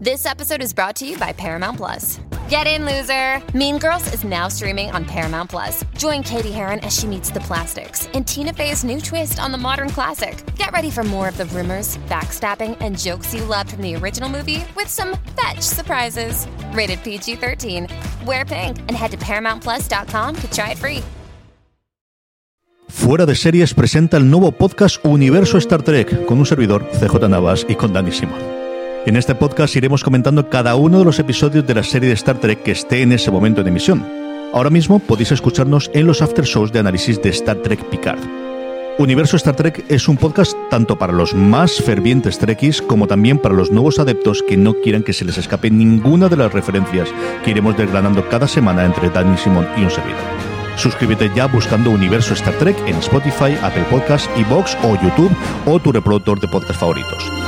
This episode is brought to you by Paramount Plus. Get in, loser! Mean Girls is now streaming on Paramount Plus. Join Katie Heron as she meets the plastics in Tina Fey's new twist on the modern classic. Get ready for more of the rumors, backstabbing, and jokes you loved from the original movie with some fetch surprises. Rated PG 13. Wear pink and head to ParamountPlus.com to try it free. Fuera de Series presenta el nuevo podcast Universo Star Trek con un servidor, CJ Navas, y con Dani Simón. En este podcast iremos comentando cada uno de los episodios de la serie de Star Trek que esté en ese momento de emisión. Ahora mismo podéis escucharnos en los after shows de análisis de Star Trek Picard. Universo Star Trek es un podcast tanto para los más fervientes Trekkies como también para los nuevos adeptos que no quieran que se les escape ninguna de las referencias que iremos desgranando cada semana entre Dani Simón y un servidor. Suscríbete ya buscando Universo Star Trek en Spotify, Apple Podcasts, Evox o YouTube o tu reproductor de podcast favoritos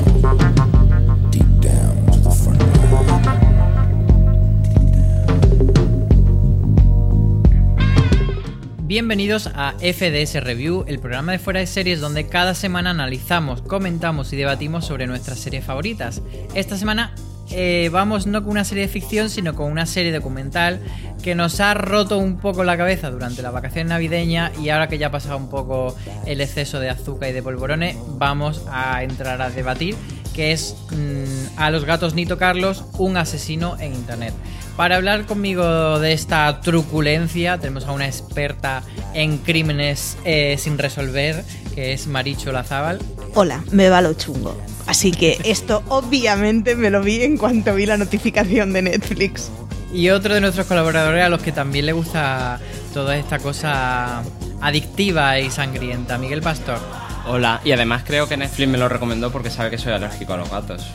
Bienvenidos a FDS Review, el programa de fuera de series donde cada semana analizamos, comentamos y debatimos sobre nuestras series favoritas. Esta semana eh, vamos no con una serie de ficción, sino con una serie documental que nos ha roto un poco la cabeza durante la vacación navideña y ahora que ya ha pasado un poco el exceso de azúcar y de polvorones, vamos a entrar a debatir que es mm, A los gatos Nito Carlos, un asesino en internet. Para hablar conmigo de esta truculencia, tenemos a una experta en crímenes eh, sin resolver, que es Maricho Lazábal. Hola, me va lo chungo. Así que esto obviamente me lo vi en cuanto vi la notificación de Netflix. Y otro de nuestros colaboradores a los que también le gusta toda esta cosa adictiva y sangrienta, Miguel Pastor. Hola, y además creo que Netflix me lo recomendó porque sabe que soy alérgico a los gatos.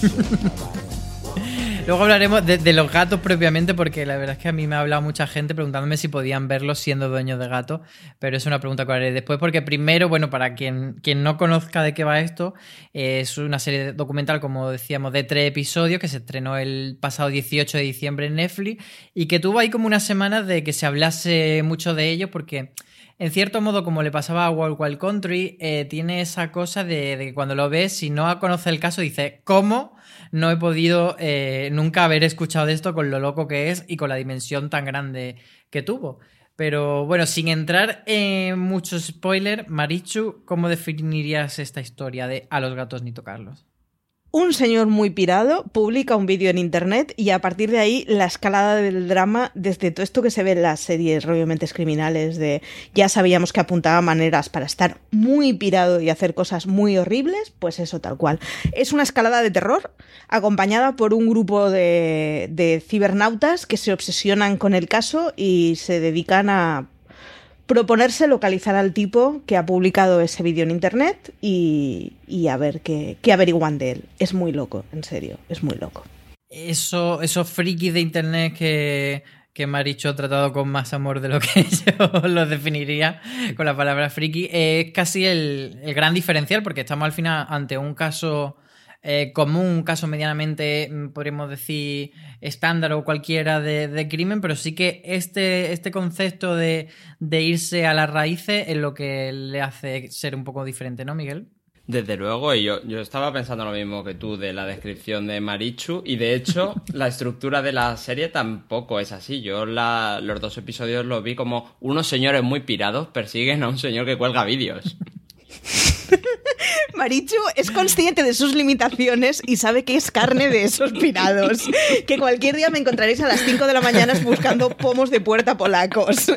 Luego hablaremos de, los gatos propiamente, porque la verdad es que a mí me ha hablado mucha gente preguntándome si podían verlos siendo dueños de gatos, pero es una pregunta que haré después, porque primero, bueno, para quien, quien no conozca de qué va esto, es una serie documental, como decíamos, de tres episodios que se estrenó el pasado 18 de diciembre en Netflix y que tuvo ahí como unas semanas de que se hablase mucho de ello, porque en cierto modo, como le pasaba a Wild Wild Country, eh, tiene esa cosa de, que cuando lo ves, si no conoce el caso, dice, ¿cómo? No he podido eh, nunca haber escuchado esto con lo loco que es y con la dimensión tan grande que tuvo. Pero bueno, sin entrar en mucho spoiler, Marichu, ¿cómo definirías esta historia de A los gatos ni tocarlos? Un señor muy pirado publica un vídeo en internet y a partir de ahí la escalada del drama, desde todo esto que se ve en las series obviamente criminales, de ya sabíamos que apuntaba maneras para estar muy pirado y hacer cosas muy horribles, pues eso tal cual. Es una escalada de terror acompañada por un grupo de cibernautas que se obsesionan con el caso y se dedican a proponerse localizar al tipo que ha publicado ese vídeo en internet y, a ver qué, averiguan de él. Es muy loco, en serio, es muy loco. Eso, esos frikis de internet que, que Maricho ha tratado con más amor de lo que yo lo definiría con la palabra friki, es casi el, el gran diferencial, porque estamos al final ante un caso eh, común, un caso medianamente, mm, podríamos decir, estándar o cualquiera de, crimen, pero sí que este, este concepto de, irse a las raíces es lo que le hace ser un poco diferente, ¿no, Miguel? Desde luego, y yo, yo estaba pensando lo mismo que tú de la descripción de Marichu, y de hecho, la estructura de la serie tampoco es así. Yo los dos episodios los vi como unos señores muy pirados persiguen a un señor que cuelga vídeos. Marichu es consciente de sus limitaciones y sabe que es carne de esos pirados. Que cualquier día me encontraréis a las 5 de la mañana buscando pomos de puerta polacos.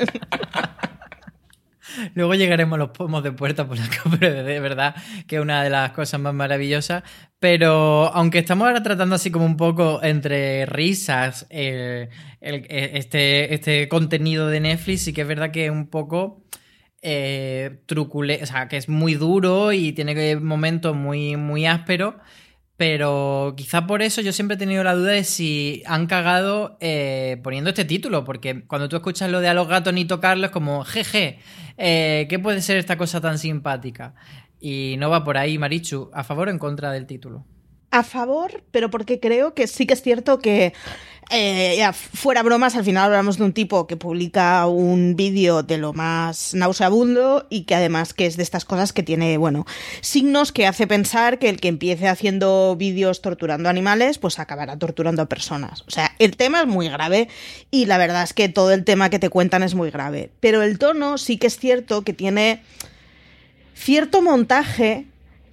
Luego llegaremos a los pomos de puerta polacos, pero de verdad que es una de las cosas más maravillosas. Pero aunque estamos ahora tratando así como un poco entre risas eh, este, este contenido de Netflix, sí que es verdad que un poco eh, o sea, que es muy duro y tiene momentos muy, muy ásperos. Pero quizá por eso yo siempre he tenido la duda de si han cagado eh, poniendo este título, porque cuando tú escuchas lo de a los gatos ni tocarlos, es como, jeje, eh, ¿qué puede ser esta cosa tan simpática? Y no va por ahí, Marichu, ¿a favor o en contra del título? A favor, pero porque creo que sí que es cierto que eh, fuera bromas, al final hablamos de un tipo que publica un vídeo de lo más nauseabundo y que además que es de estas cosas que tiene, bueno, signos que hace pensar que el que empiece haciendo vídeos torturando animales, pues acabará torturando a personas. O sea, el tema es muy grave y la verdad es que todo el tema que te cuentan es muy grave. Pero el tono sí que es cierto que tiene cierto montaje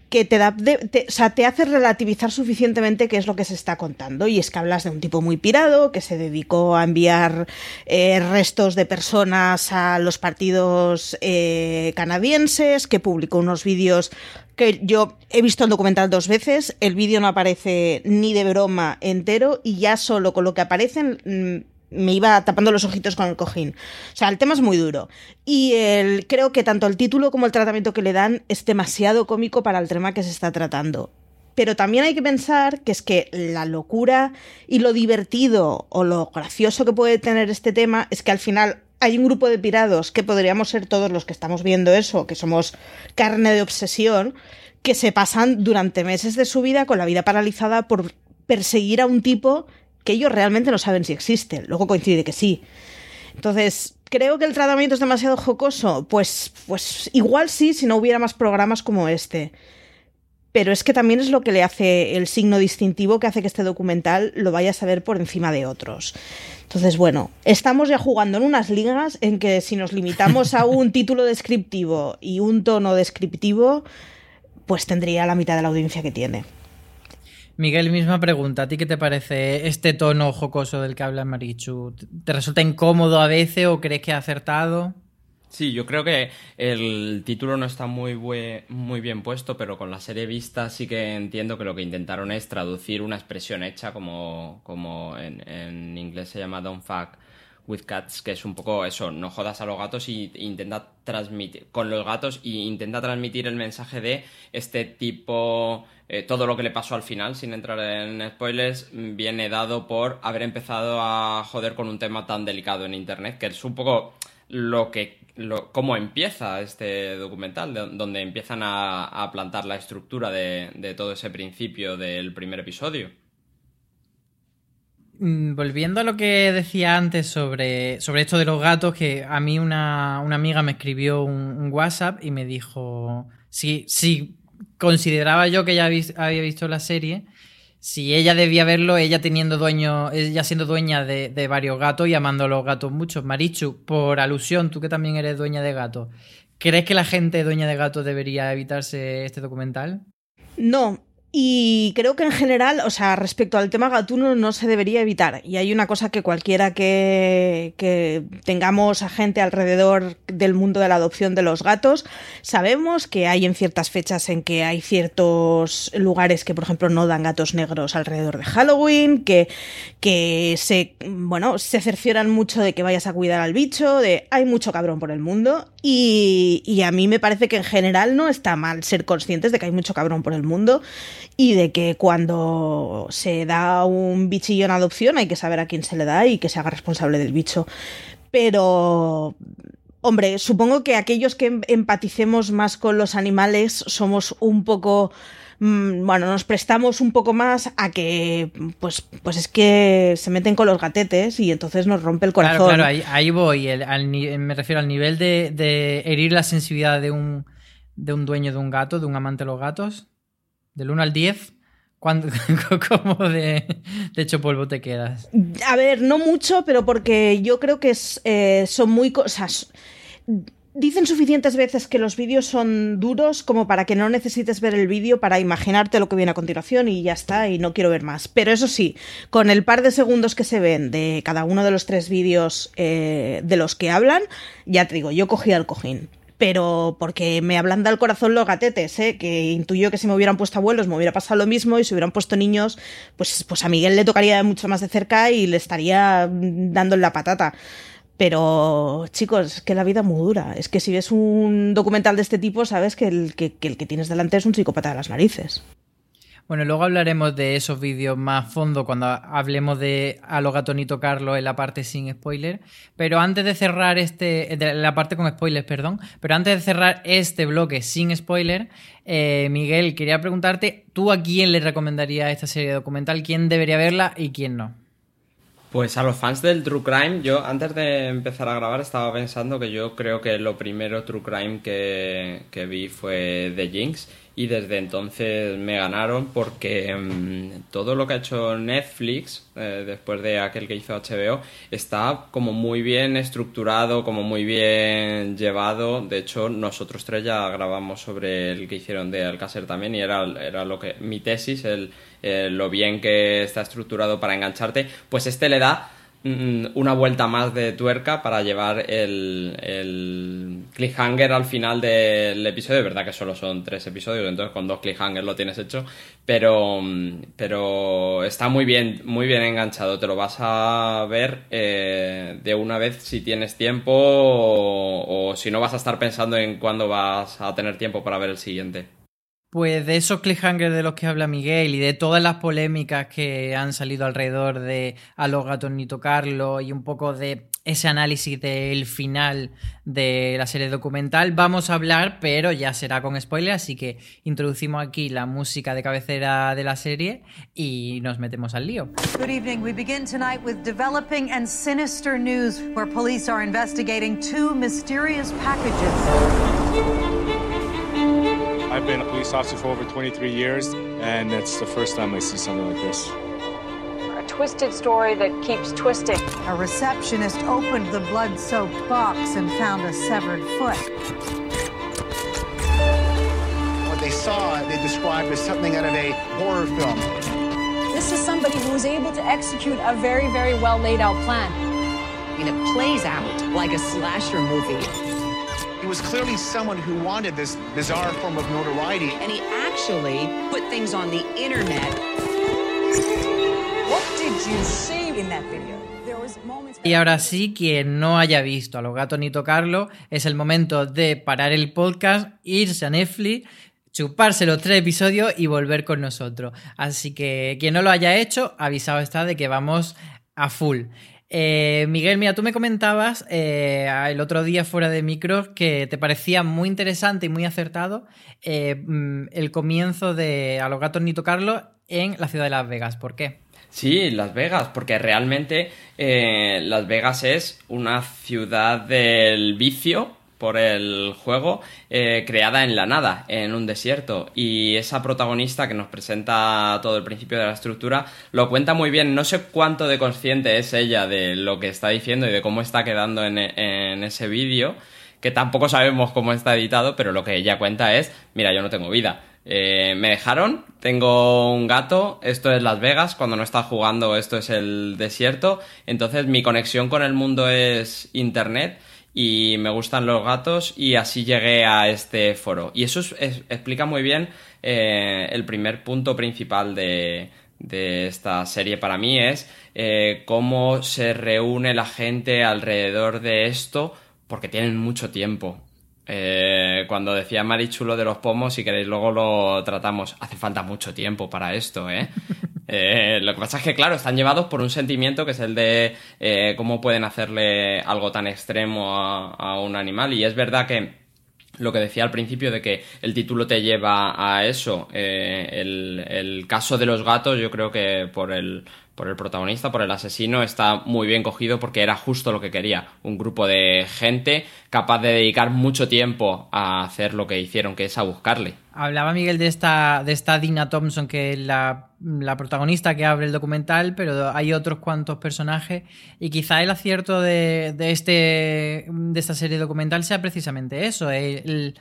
que te da, o sea, te hace relativizar suficientemente qué es lo que se está contando. Y es que hablas de un tipo muy pirado que se dedicó a enviar eh, restos de personas a los partidos eh, canadienses, que publicó unos vídeos que yo he visto el documental dos veces, el vídeo no aparece ni de broma entero y ya solo con lo que aparecen mm, me iba tapando los ojitos con el cojín. O sea, el tema es muy duro. Y el, creo que tanto el título como el tratamiento que le dan es demasiado cómico para el tema que se está tratando. Pero también hay que pensar que es que la locura y lo divertido o lo gracioso que puede tener este tema es que al final hay un grupo de pirados que podríamos ser todos los que estamos viendo eso, que somos carne de obsesión, que se pasan durante meses de su vida con la vida paralizada por perseguir a un tipo que ellos realmente no saben si existen. Luego coincide que sí. Entonces, ¿creo que el tratamiento es demasiado jocoso? Pues, pues igual sí, si no hubiera más programas como este. Pero es que también es lo que le hace el signo distintivo que hace que este documental lo vaya a saber por encima de otros. Entonces, bueno, estamos ya jugando en unas ligas en que si nos limitamos a un título descriptivo y un tono descriptivo, pues tendría la mitad de la audiencia que tiene. Miguel, misma pregunta. ¿A ti qué te parece este tono jocoso del que habla Marichu? ¿Te resulta incómodo a veces o crees que ha acertado? Sí, yo creo que el título no está muy, muy bien puesto, pero con la serie vista sí que entiendo que lo que intentaron es traducir una expresión hecha como, como en, en inglés se llama don't fuck with Cats, que es un poco eso, no jodas a los gatos y intenta transmitir con los gatos y intenta transmitir el mensaje de este tipo, eh, todo lo que le pasó al final, sin entrar en spoilers, viene dado por haber empezado a joder con un tema tan delicado en internet, que es un poco lo que lo, cómo empieza este documental, donde empiezan a, plantar la estructura de todo ese principio del primer episodio. Mm, volviendo a lo que decía antes sobre, sobre esto de los gatos, que a mí una, amiga me escribió un, WhatsApp y me dijo si, si consideraba yo que ella había visto la serie, si ella debía verlo, ella teniendo dueño, ella siendo dueña de, de, varios gatos y amando a los gatos mucho. Marichu, por alusión, tú que también eres dueña de gatos, ¿crees que la gente dueña de gatos debería evitarse este documental? No, y creo que en general, o sea, respecto al tema gatuno no se debería evitar. Y hay una cosa que cualquiera que, que, tengamos a gente alrededor del mundo de la adopción de los gatos, sabemos que hay en ciertas fechas en que hay ciertos lugares que, por ejemplo, no dan gatos negros alrededor de Halloween, que, que se, bueno, se cercioran mucho de que vayas a cuidar al bicho, de hay mucho cabrón por el mundo. Y, y a mí me parece que en general no está mal ser conscientes de que hay mucho cabrón por el mundo y de que cuando se da un bichillo en adopción hay que saber a quién se le da y que se haga responsable del bicho. Pero, hombre, supongo que aquellos que em-, empaticemos más con los animales somos un poco mm, bueno, nos prestamos un poco más a que, pues, pues es que se meten con los gatetes y entonces nos rompe el corazón. Claro, claro, ahí, voy. me refiero al nivel de, de, herir la sensibilidad de un, de un dueño de un gato, de un amante de los gatos. Del 1 al 10, ¿cómo de, de, hecho polvo te quedas? A ver, no mucho, pero porque yo creo que eh, son muy cosas. dicen suficientes veces que los vídeos son duros como para que no necesites ver el vídeo para imaginarte lo que viene a continuación y ya está, y no quiero ver más. Pero eso sí, con el par de segundos que se ven de cada uno de los tres vídeos eh, de los que hablan, ya te digo, yo cogía el cojín. Pero porque me ablanda el corazón los gatetes, ¿eh? que intuyo que si me hubieran puesto abuelos me hubiera pasado lo mismo y si hubieran puesto niños, pues, pues a Miguel le tocaría mucho más de cerca y le estaría dando la patata. Pero, chicos, es que la vida es muy dura. Es que si ves un documental de este tipo, sabes que el que, el que tienes delante es un psicópata de las narices. Bueno, luego hablaremos de esos vídeos más a fondo cuando hablemos de A lo gato ni tocarlo en la parte sin spoiler. Pero antes de cerrar este. La parte con spoilers, perdón. Pero antes de cerrar este bloque sin spoiler, eh, Miguel, quería preguntarte: ¿tú a quién le recomendarías esta serie documental? ¿Quién debería verla y quién no? Pues a los fans del True Crime, yo antes de empezar a grabar estaba pensando que yo creo que lo primero True Crime que, que vi fue The Jinx y desde entonces me ganaron porque mm, todo lo que ha hecho Netflix eh, después de aquel que hizo HBO está como muy bien estructurado, como muy bien llevado. De hecho, nosotros tres ya grabamos sobre el que hicieron de Alcácer también y era, era lo que mi tesis, el, lo bien que está estructurado para engancharte. Pues este le da una vuelta más de tuerca para llevar el, el cliffhanger al final del episodio. Verdad que solo son tres episodios, entonces con dos cliffhangers lo tienes hecho. Pero, mm, pero está muy bien, muy bien enganchado. Te lo vas a ver eh, de una vez si tienes tiempo o, o si no vas a estar pensando en cuándo vas a tener tiempo para ver el siguiente. Pues de esos cliffhangers de los que habla Miguel y de todas las polémicas que han salido alrededor de a los gatos ni tocarlo y un poco de ese análisis del final de la serie documental vamos a hablar, pero ya será con spoiler, así que introducimos aquí la música de cabecera de la serie y nos metemos al lío. Good evening. We begin tonight with developing and sinister news where police are investigating two mysterious packages. I've been a police officer for over 23 years, and it's the first time I see something like this. A twisted story that keeps twisting. A receptionist opened the blood soaked box and found a severed foot. What they saw, they described as something out of a horror film. This is somebody who was able to execute a very, very well laid out plan. I mean, it plays out like a slasher movie. He was clearly someone who wanted this bizarre form of notoriety. And he actually put things on the internet. What did you see in that video? Y ahora sí, quien no haya visto a los gatos ni tocarlo, es el momento de parar el podcast, irse a Netflix, chuparse los tres episodios y volver con nosotros. Así que quien no lo haya hecho, avisado está de que vamos a full. Eh, Miguel, mira, tú me comentabas eh, el otro día fuera de micros que te parecía muy interesante y muy acertado eh, mm, el comienzo de A los gatos ni tocarlo en la ciudad de Las Vegas. ¿Por qué? Sí, Las Vegas, porque realmente Las Vegas es una ciudad del vicio por el juego eh, creada en la nada, en un desierto. Y esa protagonista que nos presenta todo el principio de la estructura lo cuenta muy bien. No sé cuánto de consciente es ella de lo que está diciendo y de cómo está quedando en, ese vídeo, que tampoco sabemos cómo está editado, pero lo que ella cuenta es, mira, yo no tengo vida. Eh, me dejaron, tengo un gato, esto es Las Vegas, cuando no está jugando esto es el desierto, entonces mi conexión con el mundo es Internet y me gustan los gatos y así llegué a este foro. Y eso explica muy bien eh, el primer punto principal de, esta serie para mí es eh, cómo se reúne la gente alrededor de esto porque tienen mucho tiempo. Eh, cuando decía Marichulo de los pomos, si queréis luego lo tratamos, hace falta mucho tiempo para esto, ¿eh? Eh, lo que pasa es que, claro, están llevados por un sentimiento que es el de eh, cómo pueden hacerle algo tan extremo a, un animal. Y es verdad que lo que decía al principio de que el título te lleva a eso, eh, el, caso de los gatos, yo creo que por el, por el protagonista, por el asesino, está muy bien cogido porque era justo lo que quería. Un grupo de gente capaz de dedicar mucho tiempo a hacer lo que hicieron, que es a buscarle. Hablaba Miguel de esta, de esta Dina Thompson, que es la, la protagonista que abre el documental, pero hay otros cuantos personajes. Y quizá el acierto de, de este, de esta serie documental sea precisamente eso: el- el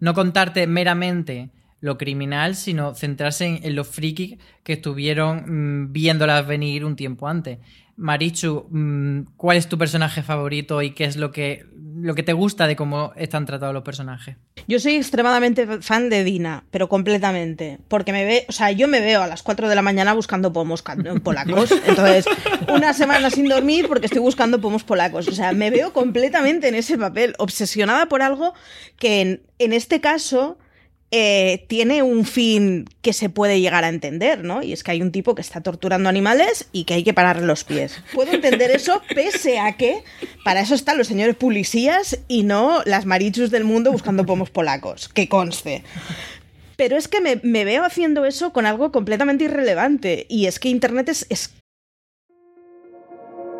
no contarte meramente lo criminal, sino centrarse en, en los frikis que estuvieron mm, viéndolas venir un tiempo antes. Marichu, mm, ¿cuál es tu personaje favorito y qué es lo que, lo que te gusta de cómo están tratados los personajes? Yo soy extremadamente fan de Dina, pero completamente. Porque me ve, o sea, yo me veo a las 4 de la mañana buscando pomos polacos. Entonces, una semana sin dormir porque estoy buscando pomos polacos. O sea, me veo completamente en ese papel, obsesionada por algo que en, en este caso eh, tiene un fin que se puede llegar a entender, ¿no? Y es que hay un tipo que está torturando animales y que hay que pararle los pies. Puedo entender eso, pese a que para eso están los señores policías y no las marichus del mundo buscando pomos polacos, que conste. Pero es que me, veo haciendo eso con algo completamente irrelevante. Y es que Internet es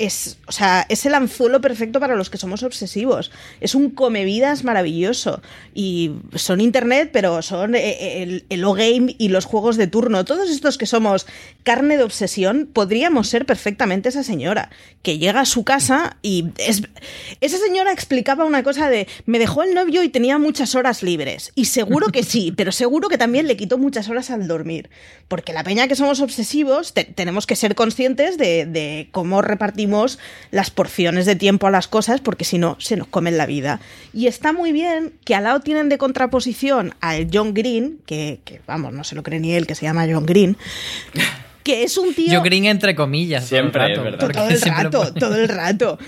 Es, o sea, es el anzuelo perfecto para los que somos obsesivos. Es un comevidas maravilloso. Y son internet, pero son eh, el, el O-Game y los juegos de turno. Todos estos que somos carne de obsesión, podríamos ser perfectamente esa señora que llega a su casa y es, esa señora explicaba una cosa de me dejó el novio y tenía muchas horas libres. Y seguro que sí, pero seguro que también le quitó muchas horas al dormir. Porque la peña que somos obsesivos, te- tenemos que ser conscientes de, de cómo repartimos las porciones de tiempo a las cosas, porque si no, se nos comen la vida. Y está muy bien que al lado tienen de contraposición al John Green, que, que, vamos, no se lo cree ni él, que se llama John Green, que es un tío... Yo green entre comillas. Siempre, todo el rato, el todo el rato.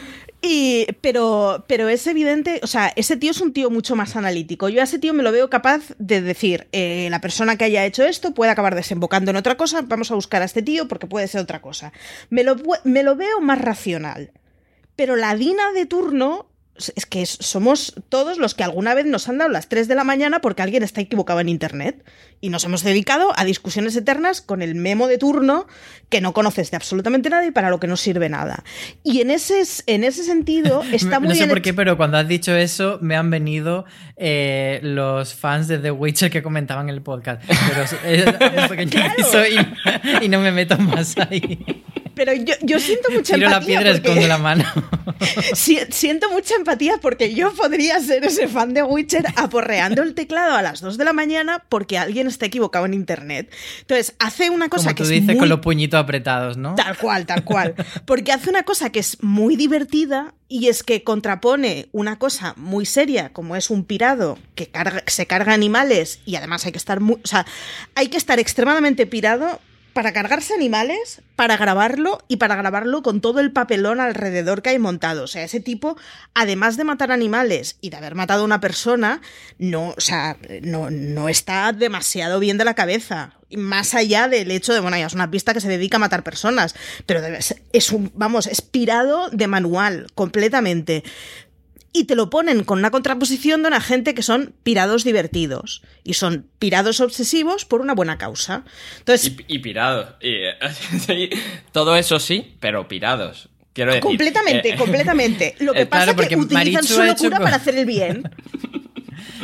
Y, pero, pero es evidente, o sea, ese tío es un tío mucho más analítico. Yo a ese tío me lo veo capaz de decir, eh, la persona que haya hecho esto puede acabar desembocando en otra cosa, vamos a buscar a este tío porque puede ser otra cosa. Me lo, me lo veo más racional. Pero la Dina de turno es que es- somos todos los que alguna vez nos han dado las 3 de la mañana porque alguien está equivocado en Internet. Y nos hemos dedicado a discusiones eternas con el memo de turno que no conoces de absolutamente nada y para lo que no sirve nada. Y en ese, en ese sentido está muy no sé bien por qué, pero cuando has dicho eso, me han venido eh, los fans de The Witcher que comentaban en el podcast. Pero es, es pequeño Claro. y no me meto más ahí. Pero yo, yo siento mucha Tiro la empatía. piedra, porque- la mano. Si- siento mucha empatía porque yo podría ser ese fan de Witcher aporreando el teclado a las 2 de la mañana porque alguien está equivocado en internet. Entonces, hace una cosa Como que tú es dices, muy con los puñitos apretados, ¿no? Tal cual, tal cual. Porque hace una cosa que es muy divertida y es que contrapone una cosa muy seria, como es un pirado que carga- se carga animales y además hay que estar muy, o sea, hay que estar extremadamente pirado para cargarse animales, para grabarlo y para grabarlo con todo el papelón alrededor que hay montado. O sea, ese tipo, además de matar animales y de haber matado a una persona, no, o sea, no, no está demasiado bien de la cabeza. Más allá del hecho de, bueno, ya es una pista que se dedica a matar personas, pero es un, vamos, es pirado de manual, completamente y te lo ponen con una contraposición de una gente que son pirados divertidos y son pirados obsesivos por una buena causa. Entonces, Y, y pirados. Y, todo eso sí, pero pirados. Quiero decir. completamente, eh, completamente. Lo que eh, pasa es que utilizan su hecho locura para hacer el bien.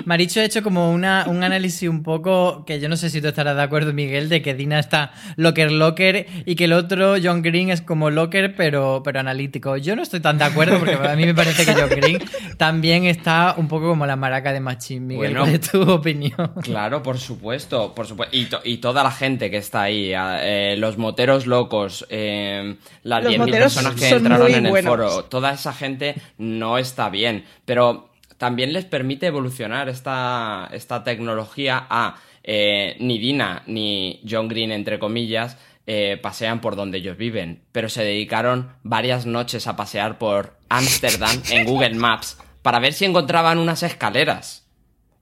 Maricho ha hecho como una, un análisis un poco, que yo no sé si tú estarás de acuerdo, Miguel, de que Dina está locker locker y que el otro, John Green, es como locker pero, pero analítico. Yo no estoy tan de acuerdo porque a mí me parece que John Green también está un poco como la maraca de Machín. Miguel, Bueno. ¿cuál es tu opinión? Claro, por supuesto, por supuesto. Y, to- y toda la gente que está ahí, eh, los moteros locos, eh, las Los 10.000 moteros personas que son entraron muy en el buenos. foro, toda esa gente no está bien. Pero también les permite evolucionar esta, esta tecnología a eh, ni Dina ni John Green, entre comillas, eh, pasean por donde ellos viven, pero se dedicaron varias noches a pasear por Ámsterdam en Google Maps para ver si encontraban unas escaleras.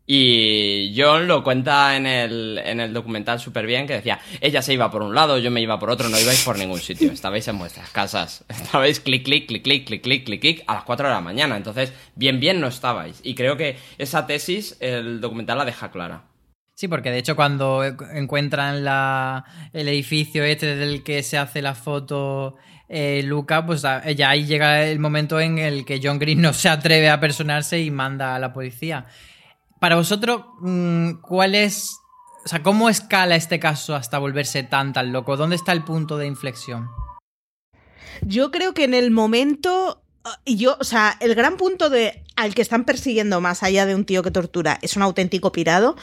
Y John lo cuenta en el, en el documental súper bien, que decía, ella se iba por un lado, yo me iba por otro, no ibais por ningún sitio, estabais en vuestras casas, estabais clic, clic, clic, clic, clic, clic, clic, clic, a las 4 de la mañana, entonces bien, bien no estabais. Y creo que esa tesis el documental la deja clara. Sí, porque de hecho cuando encuentran la, el edificio este del que se hace la foto eh, Luca, pues ya ahí llega el momento en el que John Green no se atreve a personarse y manda a la policía. Para vosotros, mm, ¿cuál es. O sea, ¿cómo escala este caso hasta volverse tan tan loco? ¿Dónde está el punto de inflexión? Yo creo que en el momento yo, o sea, el gran punto de al que están persiguiendo más allá de un tío que tortura es un auténtico pirado,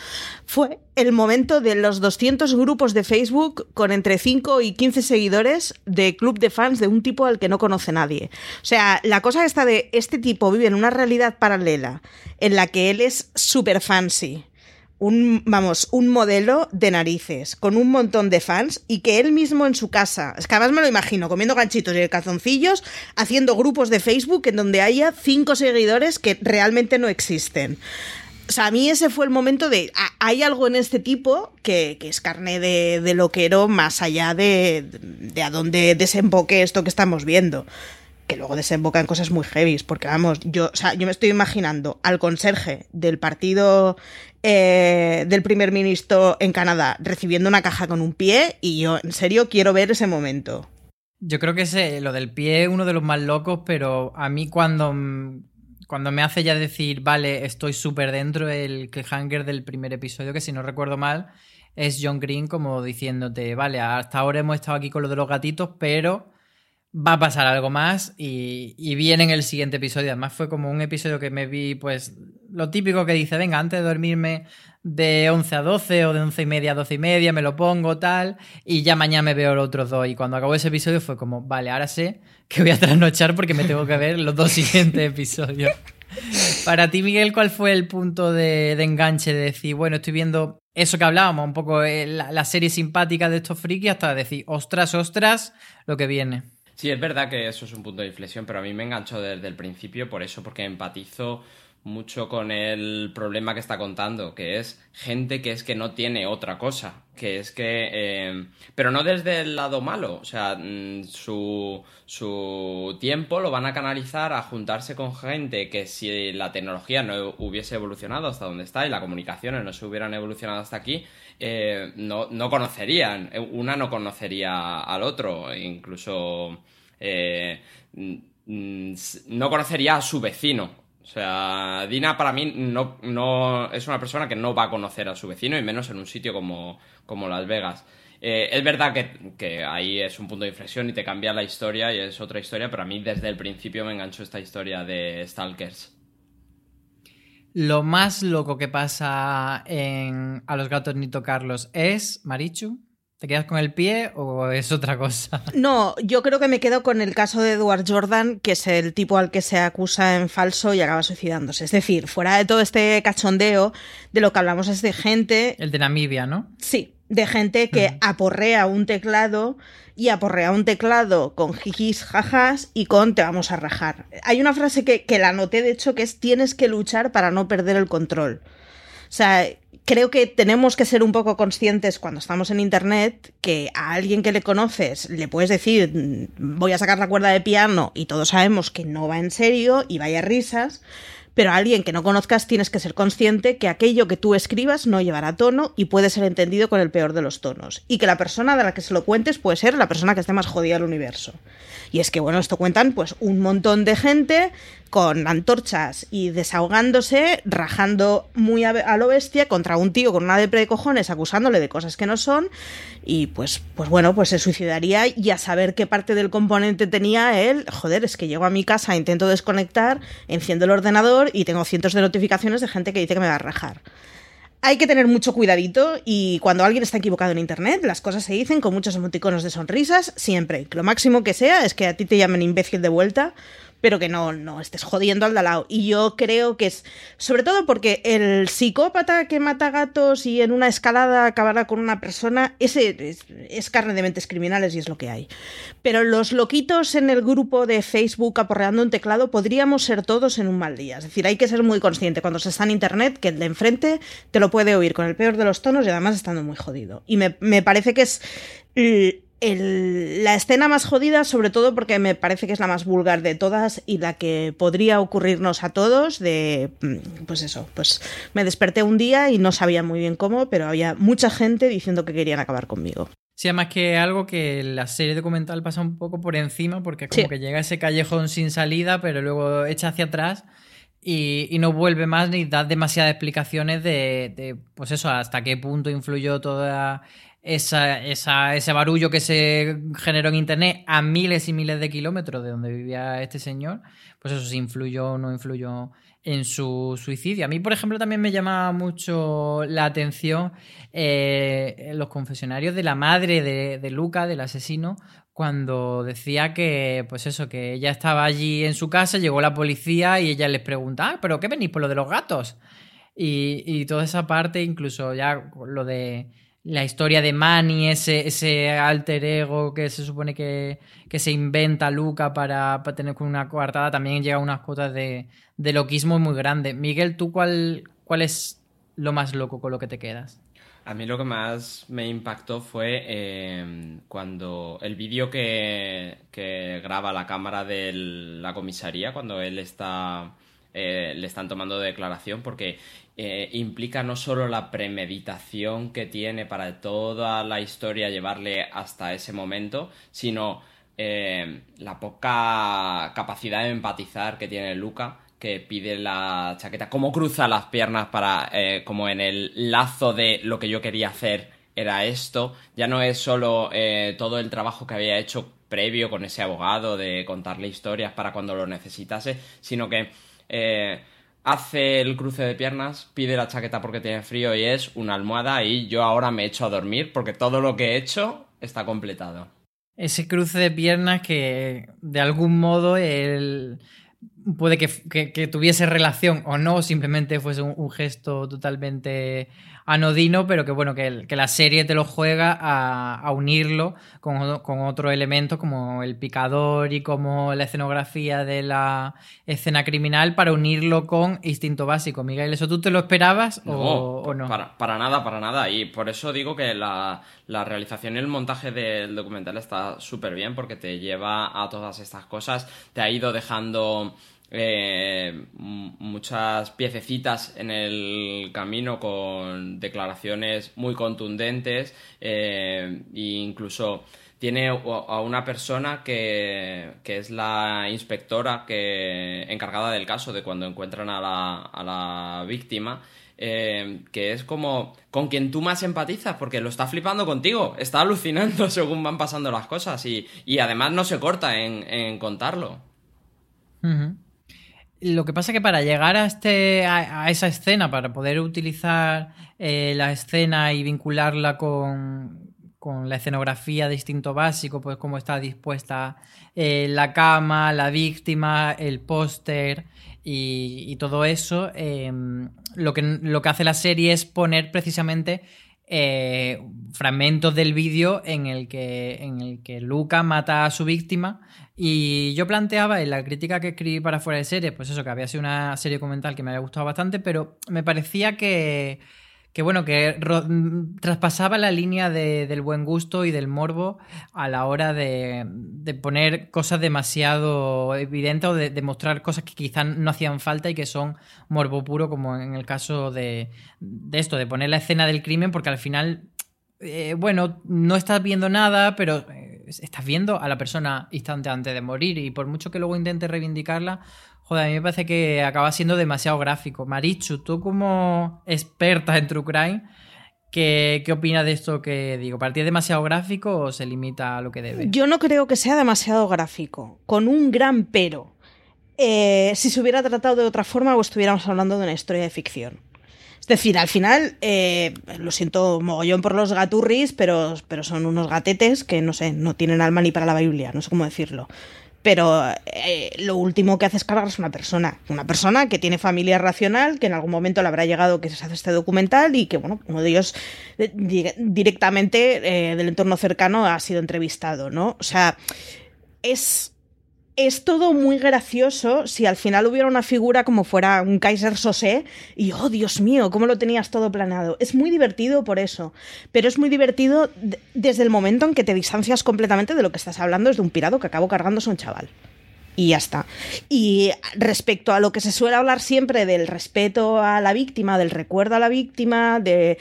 fue el momento de los 200 grupos de Facebook con entre 5 y 15 seguidores de club de fans de un tipo al que no conoce nadie. O sea, la cosa está de este tipo vive en una realidad paralela en la que él es super fancy un, vamos, un modelo de narices, con un montón de fans y que él mismo en su casa, es que además me lo imagino, comiendo ganchitos y calzoncillos, haciendo grupos de Facebook en donde haya cinco seguidores que realmente no existen. O sea, a mí ese fue el momento de. Hay algo en este tipo que, es carne de, de, loquero más allá de, de a dónde desemboque esto que estamos viendo que luego desemboca en cosas muy heavies, porque vamos, yo, o sea, yo me estoy imaginando al conserje del partido eh, del primer ministro en Canadá recibiendo una caja con un pie y yo en serio quiero ver ese momento. Yo creo que ese, lo del pie es uno de los más locos, pero a mí cuando, cuando me hace ya decir, vale, estoy súper dentro, el cliffhanger del primer episodio, que si no recuerdo mal, es John Green como diciéndote, vale, hasta ahora hemos estado aquí con lo de los gatitos, pero va a pasar algo más y, viene en el siguiente episodio. Además fue como un episodio que me vi, pues, lo típico que dice, venga, antes de dormirme de 11 a 12 o de 11 y media a 12 y media, me lo pongo, tal, y ya mañana me veo los otros dos. Y cuando acabó ese episodio fue como, vale, ahora sé que voy a trasnochar porque me tengo que ver los dos siguientes episodios. Para ti, Miguel, ¿cuál fue el punto de, enganche de decir, bueno, estoy viendo eso que hablábamos, un poco eh, la, la serie simpática de estos frikis, hasta decir, ostras, ostras, lo que viene? Sí, es verdad que eso es un punto de inflexión, pero a mí me enganchó desde el principio por eso, porque empatizo mucho con el problema que está contando, que es gente que es que no tiene otra cosa, que es que... Eh, pero no desde el lado malo, o sea, mm, su, su tiempo lo van a canalizar a juntarse con gente que si la tecnología no hubiese evolucionado hasta donde está y las comunicaciones no se hubieran evolucionado hasta aquí, eh, no, no, conocerían, una no conocería al otro, incluso eh, no conocería a su vecino. O sea, Dina para mí no, no es una persona que no va a conocer a su vecino y menos en un sitio como, como Las Vegas. Eh, es verdad que, que, ahí es un punto de inflexión y te cambia la historia y es otra historia, pero a mí desde el principio me enganchó esta historia de Stalkers. Lo más loco que pasa en A los gatos ni tocarlos es, Marichu, ¿te quedas con el pie o es otra cosa? No, yo creo que me quedo con el caso de Edward Jordan, que es el tipo al que se acusa en falso y acaba suicidándose. Es decir, fuera de todo este cachondeo, de lo que hablamos es de gente... El de Namibia, ¿no? Sí, de gente que aporrea un teclado y aporrea un teclado con jijis, jajas y con te vamos a rajar. Hay una frase que, que la noté, de hecho, que es tienes que luchar para no perder el control. O sea, creo que tenemos que ser un poco conscientes cuando estamos en Internet que a alguien que le conoces le puedes decir mm, voy a sacar la cuerda de piano y todos sabemos que no va en serio y vaya risas, pero a alguien que no conozcas tienes que ser consciente que aquello que tú escribas no llevará tono y puede ser entendido con el peor de los tonos. Y que la persona de la que se lo cuentes puede ser la persona que esté más jodida del universo. Y es que, bueno, esto cuentan pues un montón de gente con antorchas y desahogándose, rajando muy a, lo bestia contra un tío con una depre de cojones acusándole de cosas que no son y pues, pues bueno, pues se suicidaría y a saber qué parte del componente tenía él, joder, es que llego a mi casa, intento desconectar, enciendo el ordenador y tengo cientos de notificaciones de gente que dice que me va a rajar hay que tener mucho cuidadito y cuando alguien está equivocado en internet, las cosas se dicen con muchos emoticonos de sonrisas, siempre. Lo máximo que sea es que a ti te llamen imbécil de vuelta, pero que no, no estés jodiendo al de al lado. Y yo creo que es, sobre todo porque el psicópata que mata gatos y en una escalada acabará con una persona, ese es, es carne de mentes criminales y es lo que hay. Pero los loquitos en el grupo de Facebook aporreando un teclado podríamos ser todos en un mal día. Es decir, hay que ser muy consciente cuando se está en internet que el de enfrente te lo puede oír con el peor de los tonos y además estando muy jodido. Y me, me parece que es el, la escena más jodida, sobre todo porque me parece que es la más vulgar de todas y la que podría ocurrirnos a todos de, mm, pues eso, pues me desperté un día y no sabía muy bien cómo, pero había mucha gente diciendo que querían acabar conmigo. Sí, además que algo que la serie documental pasa un poco por encima, porque como Sí. que llega a ese callejón sin salida, pero luego echa hacia atrás y, y no vuelve más ni da demasiadas explicaciones de, de, pues eso, hasta qué punto influyó toda esa, esa- ese barullo que se generó en internet a miles y miles de kilómetros de donde vivía este señor. Pues eso, si influyó o no influyó en su suicidio. A mí, por ejemplo, también me llama mucho la atención eh, los confesionarios de la madre de, de Luca, del asesino, cuando decía que, pues eso, que ella estaba allí en su casa, llegó la policía y ella les pregunta, ah, ¿pero qué venís por lo de los gatos? Y, y toda esa parte, incluso ya lo de la historia de Manny, ese, ese alter ego que se supone que, que se inventa Luca para, para tener con una coartada, también llega a unas cuotas de, de loquismo muy grandes. Miguel, ¿tú cuál, cuál es lo más loco con lo que te quedas? A mí lo que más me impactó fue eh, cuando el vídeo que, graba la cámara de la comisaría, cuando él está, eh, le están tomando declaración, porque eh, implica no solo la premeditación que tiene para toda la historia llevarle hasta ese momento, sino eh, la poca capacidad de empatizar que tiene Luca que pide la chaqueta, cómo cruza las piernas para, eh, como en el lazo de lo que yo quería hacer era esto, ya no es solo eh, todo el trabajo que había hecho previo con ese abogado de contarle historias para cuando lo necesitase, sino que eh, hace el cruce de piernas, pide la chaqueta porque tiene frío y es una almohada y yo ahora me echo a dormir porque todo lo que he hecho está completado. Ese cruce de piernas que de algún modo él puede que, que- que tuviese relación o no, simplemente fuese un, un gesto totalmente anodino, pero que bueno, que, el- que la serie te lo juega a, a unirlo con, con otros elementos como el picador y como la escenografía de la escena criminal para unirlo con instinto básico. Miguel, ¿eso tú te lo esperabas o, No, o no? Para, para nada, para nada. Y por eso digo que la, la realización y el montaje del documental está súper bien porque te lleva a todas estas cosas. Te ha ido dejando eh, muchas piececitas en el camino con declaraciones muy contundentes e incluso tiene a una persona que, que es la inspectora que encargada del caso de cuando encuentran a la, a la víctima eh, que es como con quien tú más empatizas porque lo está flipando contigo está alucinando según van pasando las cosas y, y además no se corta en, en contarlo. Lo que pasa es que para llegar a, este, a, esa escena, para poder utilizar eh, la escena y vincularla con, con la escenografía de instinto básico, pues cómo está dispuesta eh, la cama, la víctima, el póster y, todo eso, eh, lo, que, lo que hace la serie es poner precisamente eh, fragmentos del vídeo en en el que Luca mata a su víctima y yo planteaba en la crítica que escribí para fuera de serie pues eso que había sido una serie documental que me había gustado bastante pero me parecía que que bueno, que traspasaba la línea de- del buen gusto y del morbo a la hora de, de poner cosas demasiado evidentes o de, mostrar cosas que quizás no hacían falta y que son morbo puro, como en el caso de, de esto, de poner la escena del crimen, porque al final, eh, bueno, no estás viendo nada, pero estás viendo a la persona instante antes de morir y por mucho que luego intentes reivindicarla, Joder, a mí me parece que acaba siendo demasiado gráfico. Marichu, tú como experta en True Crime, ¿qué, qué opinas de esto que digo? ¿Para ti es demasiado gráfico o se limita a lo que debe? Yo no creo que sea demasiado gráfico, con un gran pero. Eh, si se hubiera tratado de otra forma o estuviéramos hablando de una historia de ficción. Es decir, al final, eh, lo siento mogollón por los gaturris, pero, pero son unos gatetes que no sé, no tienen alma ni para la Biblia, no sé cómo decirlo. pero eh, lo último que hace es una persona. Una persona que tiene familia racional, que en algún momento le habrá llegado que se hace este documental y que, bueno, uno de ellos eh, directamente del entorno cercano ha sido entrevistado, ¿no? O sea, es es todo muy gracioso si al final hubiera una figura como fuera un Kaiser Sosé y, oh Dios mío, cómo lo tenías todo planeado. Es muy divertido por eso, pero es muy divertido desde el momento en que te distancias completamente de lo que estás hablando, es de un pirado que acabó cargándose un chaval. Y ya está. Y respecto a lo que se suele hablar siempre del respeto a la víctima, del recuerdo a la víctima, de...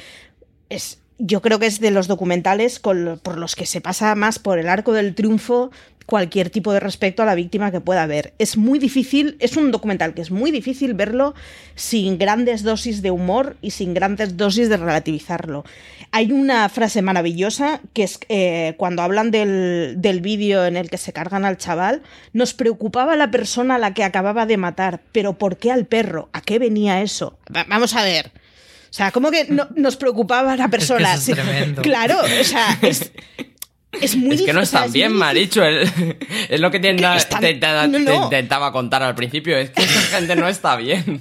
Es, yo creo que es de los documentales por los que se pasa más por el arco del triunfo cualquier tipo de respeto a la víctima que pueda haber. Es muy difícil, es un documental que es muy difícil verlo sin grandes dosis de humor y sin grandes dosis de relativizarlo. Hay una frase maravillosa que es eh, cuando hablan del, del vídeo en el que se cargan al chaval, nos preocupaba la persona a la que acababa de matar, pero ¿por qué al perro? ¿A qué venía eso? vamos a ver. O sea, ¿cómo que no, nos preocupaba la persona? Es Claro, o sea, es, es muy Es que no están bien, Maricho. Es lo que te, intentaba contar al principio. Es que esa gente no está bien.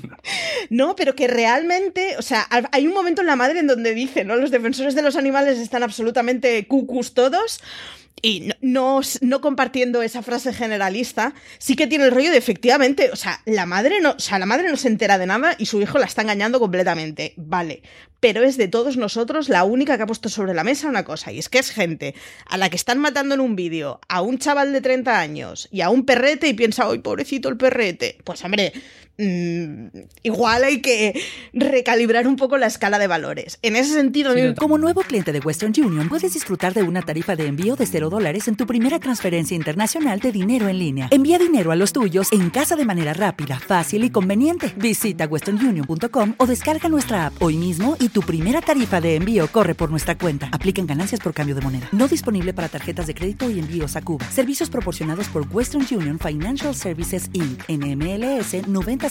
No, pero que realmente, o sea, hay un momento en la madre en donde dice, ¿no? Los defensores de los animales están absolutamente cucus todos y no, no, compartiendo esa frase generalista, sí que tiene el rollo de efectivamente, o sea, la madre no, o sea, la madre no se entera de nada y su hijo la está engañando completamente. Vale, pero es de todos nosotros la única que ha puesto sobre la mesa una cosa, y es que es gente a la que están matando en un vídeo a un chaval de 30 años y a un perrete y piensa, ¡ay, pobrecito el perrete! Pues hombre, Mm, igual hay que recalibrar un poco la escala de valores. En ese sentido... Como nuevo cliente de Western Union, puedes disfrutar de una tarifa de envío de 0 dólares en tu primera transferencia internacional de dinero en línea. Envía dinero a los tuyos en casa de manera rápida, fácil y conveniente. Visita westernunion.com o descarga nuestra app hoy mismo y tu primera tarifa de envío corre por nuestra cuenta. Aplican ganancias por cambio de moneda. No disponible para tarjetas de crédito y envíos a Cuba. Servicios proporcionados por Western Union Financial Services Inc. NMLS 90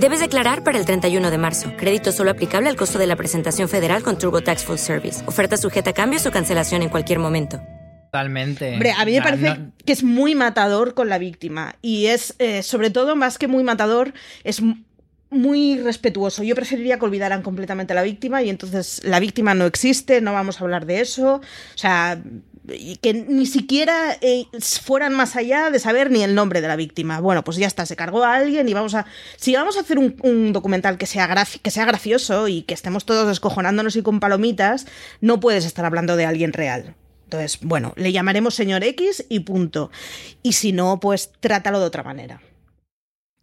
Debes declarar para el 31 de marzo. Crédito solo aplicable al costo de la presentación federal con Turbo Tax Full Service. Oferta sujeta a cambios o cancelación en cualquier momento. Totalmente. Hombre, a mí me parece que es muy matador con la víctima. Y es, eh, sobre todo, más que muy matador, es muy respetuoso. Yo preferiría que olvidaran completamente a la víctima y entonces la víctima no existe, no vamos a hablar de eso. O sea, que ni siquiera eh, fueran más allá de saber ni el nombre de la víctima. Bueno, pues ya está, se cargó a alguien y vamos a... Si vamos a hacer un, documental que sea, que sea gracioso y que estemos todos descojonándonos y con palomitas, no puedes estar hablando de alguien real. Entonces, bueno, le llamaremos señor X y punto. Y si no, pues trátalo de otra manera.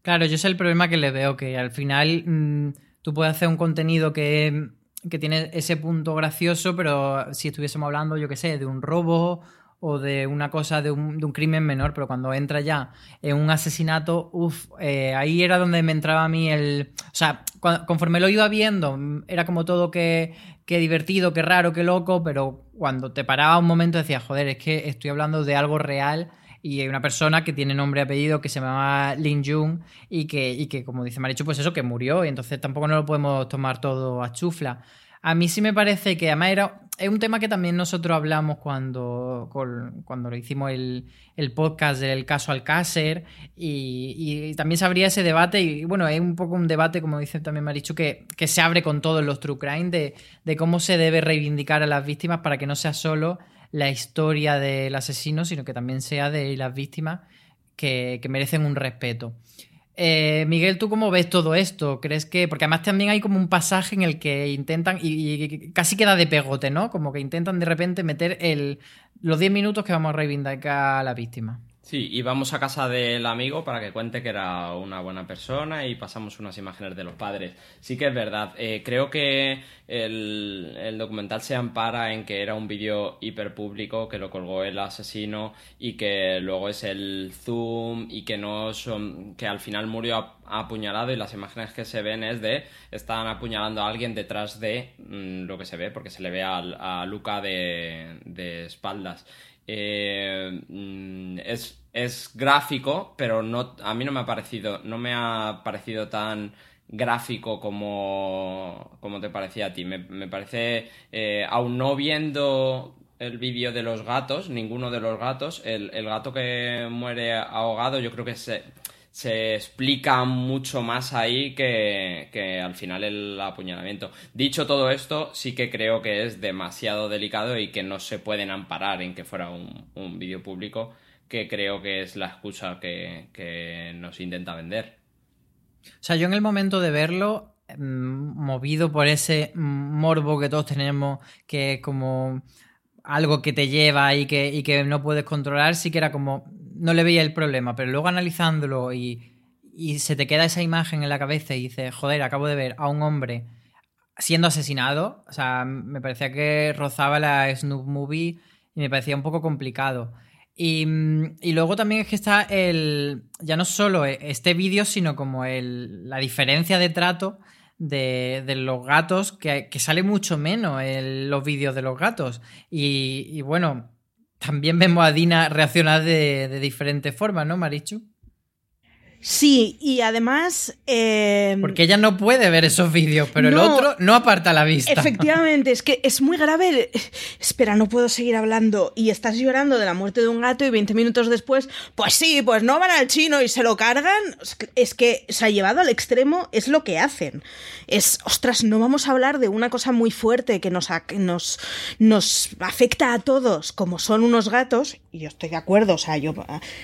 Claro, yo sé el problema que le veo, que al final mm, tú puedes hacer un contenido que que tiene ese punto gracioso, pero si estuviésemos hablando, yo qué sé, de un robo o de una cosa, de un, crimen menor, pero cuando entra ya en un asesinato, uff, eh, ahí era donde me entraba a mí el... O sea, conforme lo iba viendo, era como todo que, que divertido, que raro, que loco, pero cuando te paraba un momento decías, joder, es que estoy hablando de algo real y hay una persona que tiene nombre y apellido que se llama Lin Jung y que, y que como dice Marichu, pues eso, que murió y entonces tampoco no lo podemos tomar todo a chufla. A mí sí me parece que además era, es un tema que también nosotros hablamos cuando, cuando hicimos el, podcast del caso Alcácer y, y, también se abría ese debate y bueno, es un poco un debate, como dice también Marichu, que, que se abre con todos los true crime de, de cómo se debe reivindicar a las víctimas para que no sea solo la historia del asesino, sino que también sea de las víctimas que, merecen un respeto. Eh, Miguel, ¿tú cómo ves todo esto? ¿Crees que.? Porque además también hay como un pasaje en el que intentan. Y, casi queda de pegote, ¿no? Como que intentan de repente meter el, los 10 minutos que vamos a reivindicar a la víctima. Sí, íbamos a casa del amigo para que cuente que era una buena persona y pasamos unas imágenes de los padres. Sí que es verdad. Eh, creo que el, el, documental se ampara en que era un vídeo hiperpúblico, que lo colgó el asesino y que luego es el zoom y que no son, que al final murió apuñalado y las imágenes que se ven es de están apuñalando a alguien detrás de mm, lo que se ve porque se le ve a, a Luca de, de espaldas. Eh, mm, es, es, gráfico, pero no, a mí no me ha parecido, no me ha parecido tan gráfico como, como te parecía a ti. Me, me parece, eh, aún no viendo el vídeo de los gatos, ninguno de los gatos, el, el gato que muere ahogado, yo creo que se, se explica mucho más ahí que, al final el apuñalamiento. Dicho todo esto, sí que creo que es demasiado delicado y que no se pueden amparar en que fuera un, un vídeo público, que creo que es la excusa que, que nos intenta vender. O sea, yo en el momento de verlo, mm, movido por ese morbo que todos tenemos, que como algo que te lleva y que, y que no puedes controlar, sí que era como, no le veía el problema, pero luego analizándolo y, y se te queda esa imagen en la cabeza y dices, joder, acabo de ver a un hombre siendo asesinado, o sea, me parecía que rozaba la Snoop Movie y me parecía un poco complicado. Y, y, luego también es que está el. Ya no solo este vídeo, sino como el, la diferencia de trato de, los gatos, que, sale mucho menos en los vídeos de los gatos. Y, bueno, también vemos a Dina reaccionar de, de diferentes formas, ¿no, Marichu? Sí, y además... Eh, Porque ella no puede ver esos vídeos, pero el otro no aparta la vista. Efectivamente, es que es muy grave. Espera, no puedo seguir hablando. Y estás llorando de la muerte de un gato y 20 minutos después, pues sí, pues no van al chino y se lo cargan. Es que se ha llevado al extremo, es lo que hacen. Es, ostras, no vamos a hablar de una cosa muy fuerte que nos, nos, nos afecta a todos, como son unos gatos, y yo estoy de acuerdo, o sea, yo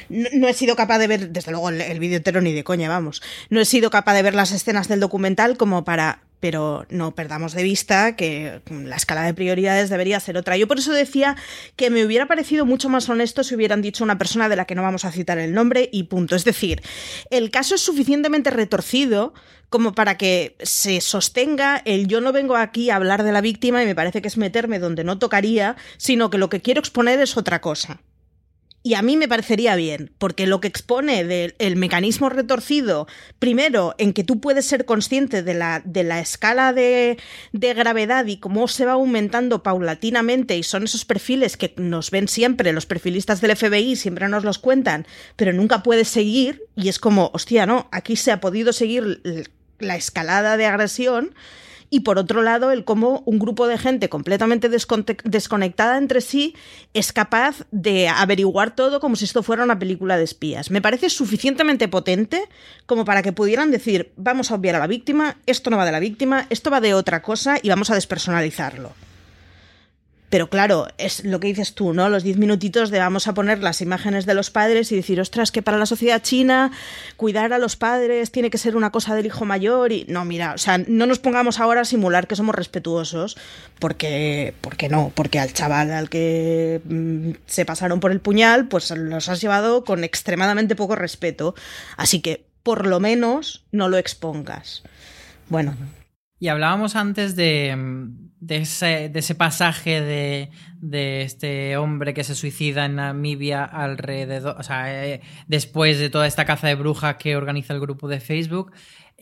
no, he sido capaz de ver, desde luego, el, el vídeo entero ni de coña, vamos. No he sido capaz de ver las escenas del documental como para pero no perdamos de vista que la escala de prioridades debería ser otra. Yo por eso decía que me hubiera parecido mucho más honesto si hubieran dicho una persona de la que no vamos a citar el nombre y punto. Es decir, el caso es suficientemente retorcido como para que se sostenga el yo no vengo aquí a hablar de la víctima y me parece que es meterme donde no tocaría, sino que lo que quiero exponer es otra cosa. Y a mí me parecería bien, porque lo que expone del mecanismo retorcido, primero, en que tú puedes ser consciente de la, de la escala de, de, gravedad y cómo se va aumentando paulatinamente, y son esos perfiles que nos ven siempre, los perfilistas del FBI siempre nos los cuentan, pero nunca puedes seguir, y es como, hostia, no, aquí se ha podido seguir la escalada de agresión y por otro lado el cómo un grupo de gente completamente desconectada entre sí es capaz de averiguar todo como si esto fuera una película de espías. Me parece suficientemente potente como para que pudieran decir vamos a obviar a la víctima, esto no va de la víctima, esto va de otra cosa y vamos a despersonalizarlo. Pero claro, es lo que dices tú, ¿no? Los diez minutitos de vamos a poner las imágenes de los padres y decir, ostras, que para la sociedad china cuidar a los padres tiene que ser una cosa del hijo mayor y no, mira, o sea, no nos pongamos ahora a simular que somos respetuosos, porque, porque no, porque al chaval al que mm, se pasaron por el puñal, pues los has llevado con extremadamente poco respeto. Así que, por lo menos, no lo expongas. Bueno. Y hablábamos antes de, ese, pasaje de, este hombre que se suicida en Namibia alrededor, o sea, eh, después de toda esta caza de brujas que organiza el grupo de Facebook.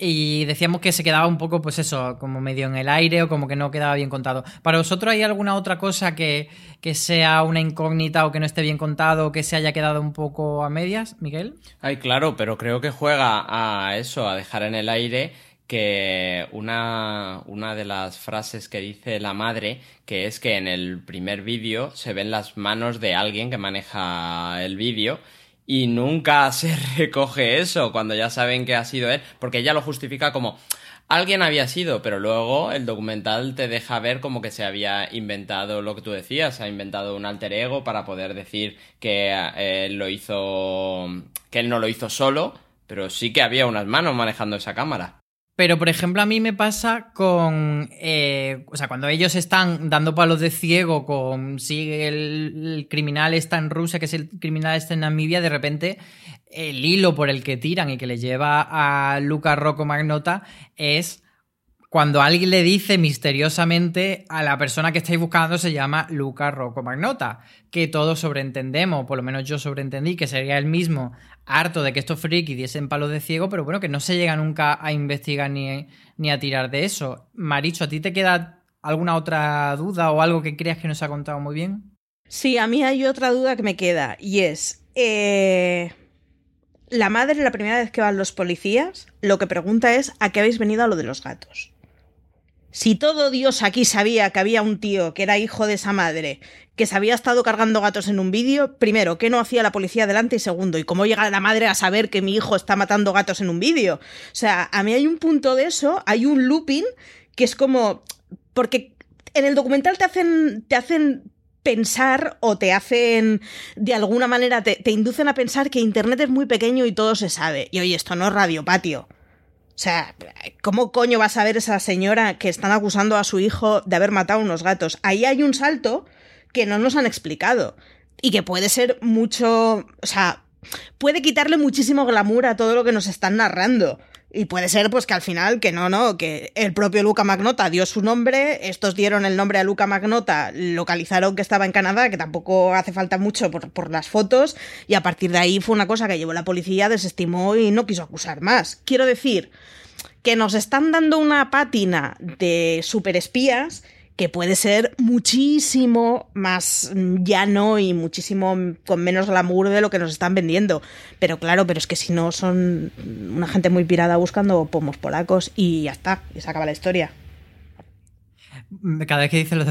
Y decíamos que se quedaba un poco, pues eso, como medio en el aire o como que no quedaba bien contado. ¿Para vosotros hay alguna otra cosa que, que sea una incógnita o que no esté bien contado o que se haya quedado un poco a medias, Miguel? Ay, claro, pero creo que juega a eso, a dejar en el aire que una, una de las frases que dice la madre, que es que en el primer vídeo se ven las manos de alguien que maneja el vídeo y nunca se recoge eso cuando ya saben que ha sido él, porque ella lo justifica como alguien había sido, pero luego el documental te deja ver como que se había inventado lo que tú decías, ha inventado un alter ego para poder decir que eh, él lo hizo, que él no lo hizo solo, pero sí que había unas manos manejando esa cámara. Pero, por ejemplo, a mí me pasa con. eh, o sea, cuando ellos están dando palos de ciego con si el, criminal está en Rusia, que si el criminal está en Namibia, de repente el hilo por el que tiran y que le lleva a Luca Rocco Magnota es cuando alguien le dice misteriosamente a la persona que estáis buscando se llama Luca Rocco Magnota, que todos sobreentendemos, por lo menos yo sobreentendí, que sería el mismo, harto de que estos frikis diesen palos de ciego, pero bueno, que no se llega nunca a investigar ni, ni a tirar de eso. Maricho, ¿a ti te queda alguna otra duda o algo que creas que nos ha contado muy bien? Sí, a mí hay otra duda que me queda y es, eh, la madre la primera vez que van los policías, lo que pregunta es a qué habéis venido a lo de los gatos. Si todo Dios aquí sabía que había un tío que era hijo de esa madre, que se había estado cargando gatos en un vídeo, primero, ¿qué no hacía la policía delante? Y segundo, ¿y cómo llega la madre a saber que mi hijo está matando gatos en un vídeo? O sea, a mí hay un punto de eso, hay un looping que es como... Porque en el documental te hacen, te hacen pensar o te hacen de alguna manera te, te, inducen a pensar que internet es muy pequeño y todo se sabe y oye esto no es radio patio o sea cómo coño va a saber esa señora que están acusando a su hijo de haber matado unos gatos ahí hay un salto que no nos han explicado y que puede ser mucho o sea puede quitarle muchísimo glamour a todo lo que nos están narrando y puede ser, pues, que al final, que no, no, que el propio Luca Magnota dio su nombre, estos dieron el nombre a Luca Magnota, localizaron que estaba en Canadá, que tampoco hace falta mucho por, por, las fotos, y a partir de ahí fue una cosa que llevó la policía, desestimó y no quiso acusar más. Quiero decir que nos están dando una pátina de superespías que puede ser muchísimo más llano y muchísimo con menos glamour de lo que nos están vendiendo. Pero claro, pero es que si no son una gente muy pirada buscando pomos polacos y ya está, y se acaba la historia. Cada vez que dice los,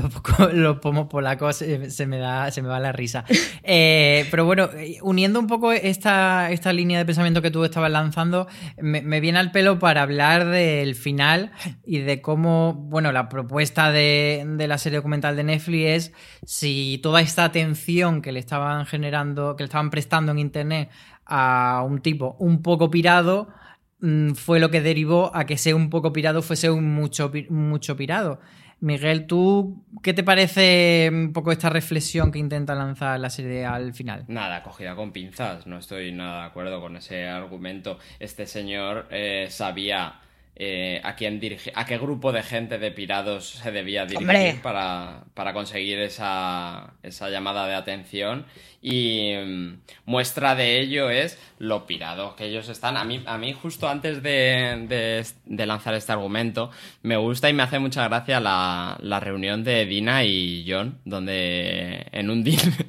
los pomos polacos eh, se me da se me va la risa. Eh, pero bueno, uniendo un poco esta, esta línea de pensamiento que tú estabas lanzando, me, me, viene al pelo para hablar del final y de cómo, bueno, la propuesta de, de, la serie documental de Netflix es si toda esta atención que le estaban generando, que le estaban prestando en internet a un tipo un poco pirado, mm, fue lo que derivó a que ser un poco pirado fuese un mucho, mucho pirado. Miguel, ¿tú qué te parece un poco esta reflexión que intenta lanzar la serie al final? Nada, cogida con pinzas, no estoy nada de acuerdo con ese argumento. Este señor eh, sabía eh, a quién dirigir, a qué grupo de gente de pirados se debía dirigir para, para, conseguir esa, esa, llamada de atención. Y um, muestra de ello es lo pirados que ellos están. A mí, a mí justo antes de, de, de, lanzar este argumento, me gusta y me hace mucha gracia la, la reunión de Dina y John, donde en un,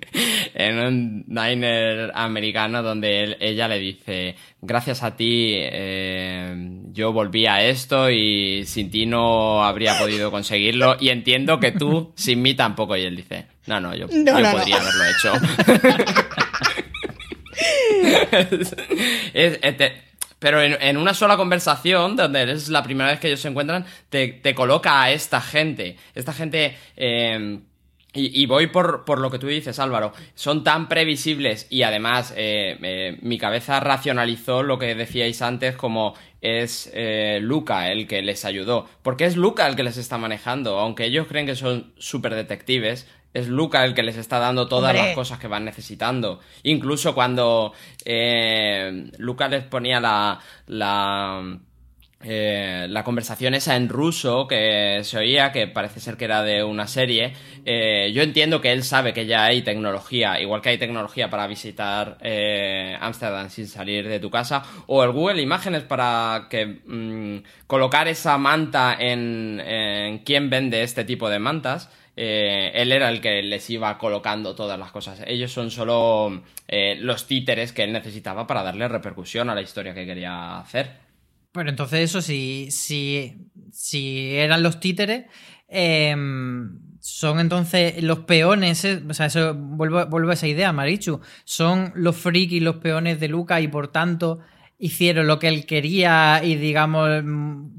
en un diner americano, donde él, ella le dice, gracias a ti eh, yo volví a esto y sin ti no habría podido conseguirlo y entiendo que tú sin mí tampoco. Y él dice, no, no, yo, no, yo no, podría no. haberlo hecho. es, pero en, en, una sola conversación, donde es la primera vez que ellos se encuentran, te, te coloca a esta gente. Esta gente... Eh, y, y, voy por, por, lo que tú dices, Álvaro. Son tan previsibles y además eh, eh, mi cabeza racionalizó lo que decíais antes como es eh, Luca el que les ayudó. Porque es Luca el que les está manejando. Aunque ellos creen que son super detectives, es Luca el que les está dando todas Hombre. las cosas que van necesitando. Incluso cuando eh, Luca les ponía la... la eh, la conversación esa en ruso que se oía, que parece ser que era de una serie, eh, yo entiendo que él sabe que ya hay tecnología, igual que hay tecnología para visitar Ámsterdam sin salir de tu casa, o el Google Imágenes para que mmm, colocar esa manta en, en quién vende este tipo de mantas. Eh, él era el que les iba colocando todas las cosas. Ellos son solo eh, los títeres que él necesitaba para darle repercusión a la historia que quería hacer. Bueno, entonces eso, si, si, eran los títeres, eh, son entonces los peones, o sea, eso, vuelvo, vuelvo, a esa idea, Marichu, son los frikis, los peones de Luca y por tanto hicieron lo que él quería y digamos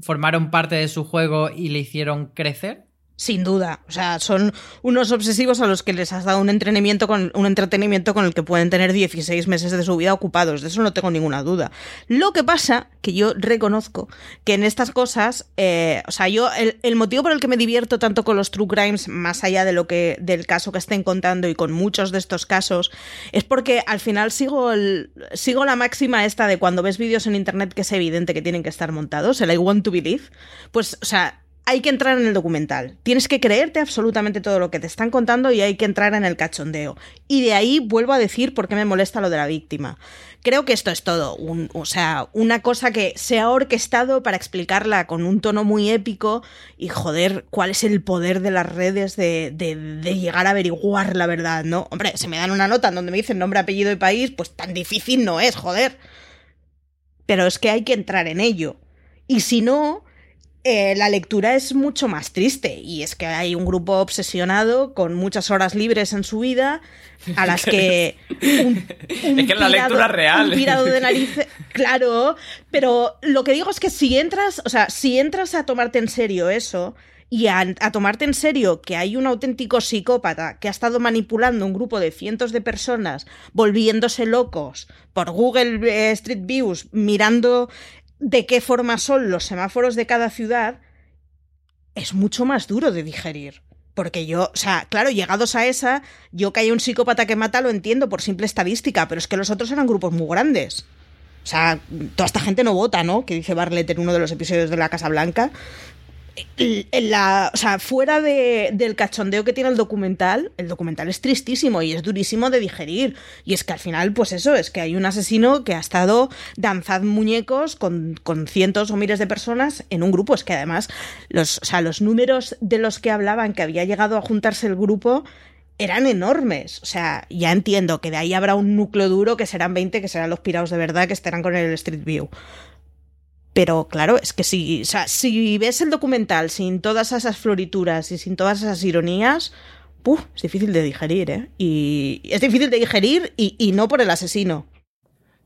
formaron parte de su juego y le hicieron crecer. Sin duda. O sea, son unos obsesivos a los que les has dado un entrenamiento con un entretenimiento con el que pueden tener 16 meses de su vida ocupados. De eso no tengo ninguna duda. Lo que pasa que yo reconozco que en estas cosas, eh, o sea, yo el, motivo por el que me divierto tanto con los true crimes, más allá de lo que del caso que estén contando y con muchos de estos casos, es porque al final sigo el, sigo la máxima esta de cuando ves vídeos en internet que es evidente que tienen que estar montados, el I want to believe, pues, o sea, hay que entrar en el documental. Tienes que creerte absolutamente todo lo que te están contando y hay que entrar en el cachondeo. Y de ahí vuelvo a decir por qué me molesta lo de la víctima. Creo que esto es todo. o sea, una cosa que se ha orquestado para explicarla con un tono muy épico y joder, cuál es el poder de las redes de, de llegar a averiguar la verdad, ¿no? Hombre, se me dan una nota en donde me dicen nombre, apellido y país, pues tan difícil no es, joder. Pero es que hay que entrar en ello. Y si no, eh, la lectura es mucho más triste y es que hay un grupo obsesionado con muchas horas libres en su vida a las que es que la lectura real. un pirado de narices claro pero lo que digo es que si entras o sea si entras a tomarte en serio eso y a, tomarte en serio que hay un auténtico psicópata que ha estado manipulando un grupo de cientos de personas, volviéndose locos por Google eh, Street Views, mirando de qué forma son los semáforos de cada ciudad, es mucho más duro de digerir. Porque yo, o sea, claro, llegados a esa, yo que hay un psicópata que mata lo entiendo por simple estadística, pero es que los otros eran grupos muy grandes. O sea, toda esta gente no vota, ¿no? Que dice Barlett en uno de los episodios de la Casa Blanca la, o sea, fuera de, del cachondeo que tiene el documental, el documental es tristísimo y es durísimo de digerir. Y es que al final, pues eso, es que hay un asesino que ha estado danzando muñecos con, con, cientos o miles de personas en un grupo. Es que además, los, o sea, los números de los que hablaban que había llegado a juntarse el grupo eran enormes. O sea, ya entiendo que de ahí habrá un núcleo duro que serán 20, que serán los pirados de verdad, que estarán con el Street View. Pero claro, es que si, o sea, si ves el documental sin todas esas florituras y sin todas esas ironías, es difícil de digerir, ¿eh? Y es difícil de digerir y, no por el asesino.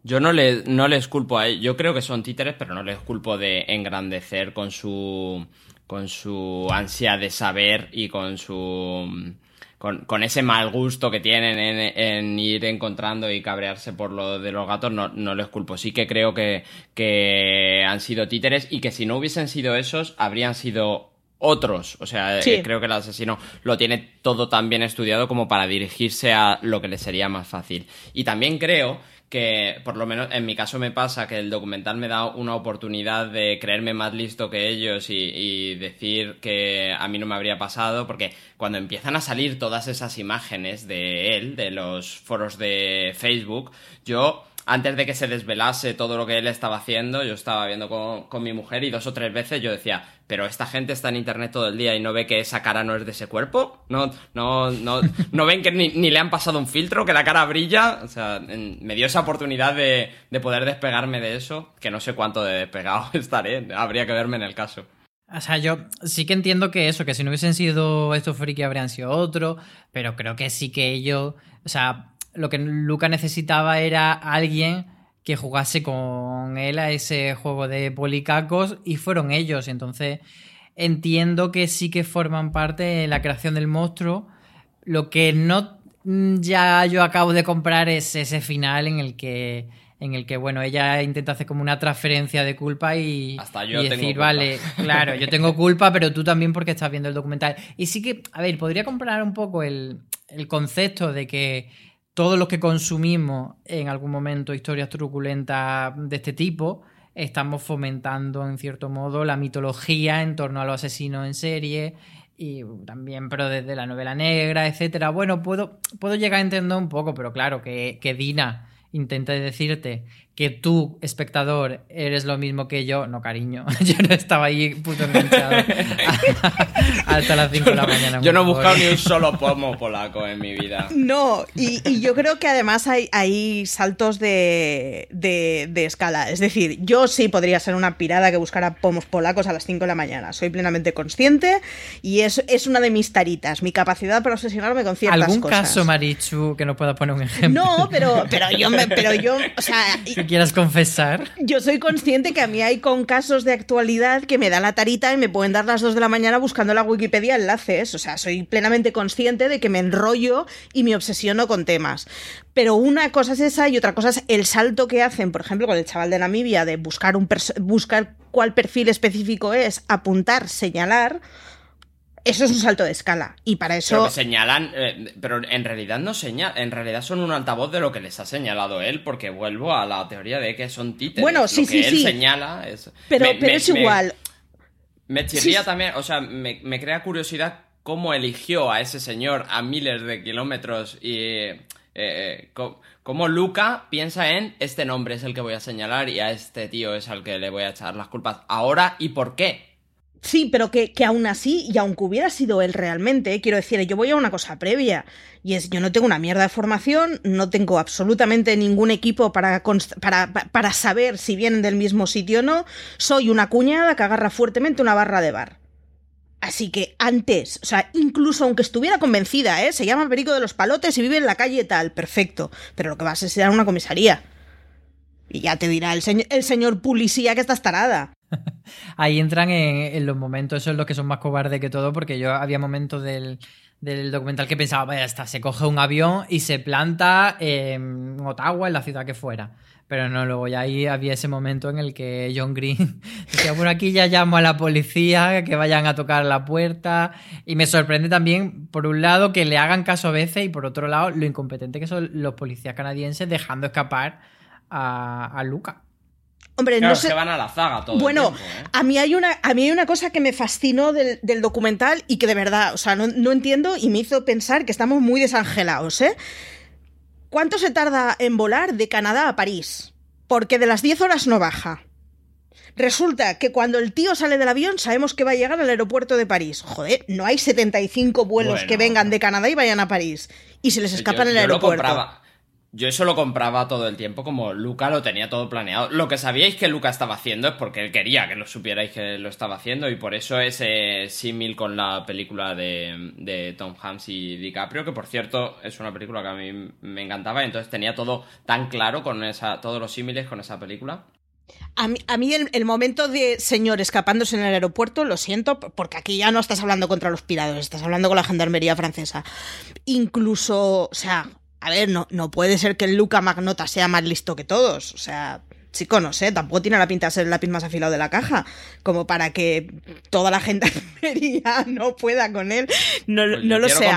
Yo no, le, no les culpo a él. Yo creo que son títeres, pero no les culpo de engrandecer con su, con su ansia de saber y con su con, con, ese mal gusto que tienen en, ir encontrando y cabrearse por lo de los gatos, no, no les culpo. Sí que creo que, que han sido títeres y que si no hubiesen sido esos, habrían sido otros. O sea, eh, creo que el asesino lo tiene todo tan bien estudiado como para dirigirse a lo que le sería más fácil. Y también creo que por lo menos en mi caso me pasa que el documental me da una oportunidad de creerme más listo que ellos y, decir que a mí no me habría pasado, porque cuando empiezan a salir todas esas imágenes de él, de los foros de Facebook, yo antes de que se desvelase todo lo que él estaba haciendo, yo estaba viendo con, mi mujer y dos o tres veces yo decía, pero esta gente está en internet todo el día y no ve que esa cara no es de ese cuerpo, no, no, no, no ven que ni, le han pasado un filtro, que la cara brilla, o sea, me dio esa oportunidad de, de poder despegarme de eso, que no sé cuánto de despegado estaré, habría que verme en el caso. O sea, yo sí que entiendo que eso, que si no hubiesen sido estos friki habrían sido otro, pero creo que sí que ellos, o sea, lo que Luca necesitaba era alguien que jugase con él a ese juego de policacos y fueron ellos. Entonces entiendo que sí que forman parte de la creación del monstruo. Lo que no ya yo acabo de comprar es ese final en el que en el que bueno ella intenta hacer como una transferencia de culpa y, Hasta yo decir vale claro yo tengo culpa pero tú también porque estás viendo el documental y sí que a ver podría comprar un poco el, el concepto de que todos los que consumimos en algún momento historias truculentas de este tipo, estamos fomentando en cierto modo la mitología en torno a los asesinos en serie y también, pero desde la novela negra, etcétera. Bueno, puedo, puedo llegar a entender un poco, pero claro, que, que Dina intenta decirte que tú, espectador, eres lo mismo que yo. No, cariño. Yo no estaba ahí puto enganchado hasta las 5 de la mañana. Yo no he buscado ni un solo pomo polaco en mi vida. No, y, yo creo que además hay, hay saltos de, de, escala. Es decir, yo sí podría ser una pirada que buscara pomos polacos a las 5 de la mañana. Soy plenamente consciente y es, es una de mis taritas, mi capacidad para obsesionarme con ciertas cosas. ¿Algún caso, Marichu, que no pueda poner un ejemplo? No, pero, pero yo, me, pero yo, o sea, quieras confesar. Yo soy consciente que a mí hay con casos de actualidad que me da la tarita y me pueden dar las 2 de la mañana buscando la Wikipedia enlaces. O sea, soy plenamente consciente de que me enrollo y me obsesiono con temas. Pero una cosa es esa y otra cosa es el salto que hacen, por ejemplo, con el chaval de Namibia de buscar un buscar cuál perfil específico es, apuntar, señalar eso es un salto de escala. Y para eso. Pero señalan. Eh, pero en realidad no señalan. En realidad son un altavoz de lo que les ha señalado él, porque vuelvo a la teoría de que son títeres. Bueno, sí, lo que sí, él sí. señala es. Pero, pero es igual. Me, chirría también. O sea, me, crea curiosidad cómo eligió a ese señor a miles de kilómetros y. Eh, eh, cómo Luca piensa en este nombre es el que voy a señalar y a este tío es al que le voy a echar las culpas ahora y por qué. Sí, pero que, que, aún así, y aunque hubiera sido él realmente, quiero decir, yo voy a una cosa previa, y es, yo no tengo una mierda de formación, no tengo absolutamente ningún equipo para, para, para saber si vienen del mismo sitio o no, soy una cuñada que agarra fuertemente una barra de bar. Así que antes, o sea, incluso aunque estuviera convencida, ¿eh? Se llama Perico de los Palotes y vive en la calle tal, perfecto, pero lo que vas a ser una comisaría. Y ya te dirá el, el señor policía que estás tarada. Ahí entran en, los momentos, esos los que son más cobardes que todo, porque yo había momentos del, documental que pensaba, vaya, está, se coge un avión y se planta en Ottawa, en la ciudad que fuera. Pero no, luego ya ahí había ese momento en el que John Green decía, por aquí ya llamo a la policía, que vayan a tocar la puerta. Y me sorprende también, por un lado, que le hagan caso a veces y por otro lado, lo incompetente que son los policías canadienses dejando escapar a Luca. Hombre, no sé. van a la zaga todo Bueno, el tiempo, ¿eh? a, mí hay una, a mí hay una cosa que me fascinó del, documental y que de verdad, o sea, no, entiendo y me hizo pensar que estamos muy desangelados, ¿eh? ¿Cuánto se tarda en volar de Canadá a París? Porque de las 10 horas no baja. Resulta que cuando el tío sale del avión sabemos que va a llegar al aeropuerto de París. Joder, no hay 75 vuelos que vengan de Canadá y vayan a París. Y se les escapan en el aeropuerto. Yo eso lo compraba todo el tiempo como Luca lo tenía todo planeado. Lo que sabíais que Luca estaba haciendo es porque él quería que lo supierais que lo estaba haciendo y por eso ese símil con la película de, Tom Hanks y DiCaprio, que por cierto es una película que a mí me encantaba, entonces tenía todo tan claro con esa, todos los símiles con esa película. A mí, el, el, momento de señor escapándose en el aeropuerto, lo siento, porque aquí ya no estás hablando contra los pirados, estás hablando con la gendarmería francesa. Incluso, o sea, a ver, no, no puede ser que el Luca Magnota sea más listo que todos. O sea, chico, no sé, tampoco tiene la pinta de ser el lápiz más afilado de la caja, como para que toda la gente no pueda con él. No, pues no lo sé.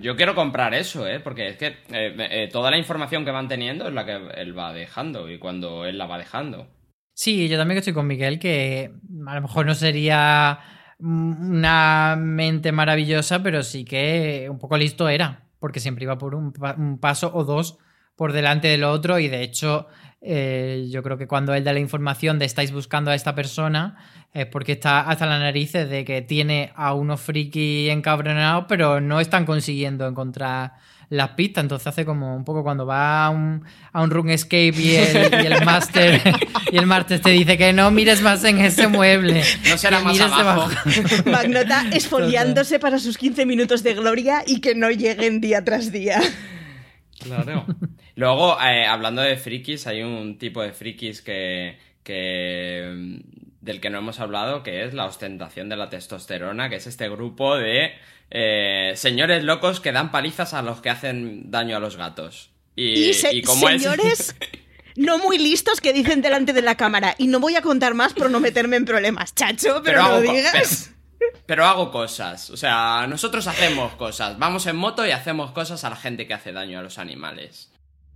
Yo quiero comprar eso, ¿eh? porque es que eh, eh, toda la información que van teniendo es la que él va dejando y cuando él la va dejando. Sí, yo también estoy con Miguel, que a lo mejor no sería una mente maravillosa, pero sí que un poco listo era porque siempre iba por un, paso o dos por delante del otro y de hecho eh, yo creo que cuando él da la información de estáis buscando a esta persona es porque está hasta las narices de que tiene a unos friki encabronados pero no están consiguiendo encontrar las pistas, entonces hace como un poco cuando va a un, a un run escape y el, y el máster y el máster te dice que no mires más en ese mueble. No será más abajo. Magnota esfoliándose para sus 15 minutos de gloria y que no lleguen día tras día. Claro. Luego, eh, hablando de frikis, hay un tipo de frikis que, que del que no hemos hablado, que es la ostentación de la testosterona, que es este grupo de eh, señores locos que dan palizas a los que hacen daño a los gatos. Y, como señores no muy listos que dicen delante de la cámara, y no voy a contar más por no meterme en problemas, chacho, pero, no digas. Pero, hago cosas, o sea, nosotros hacemos cosas, vamos en moto y hacemos cosas a la gente que hace daño a los animales.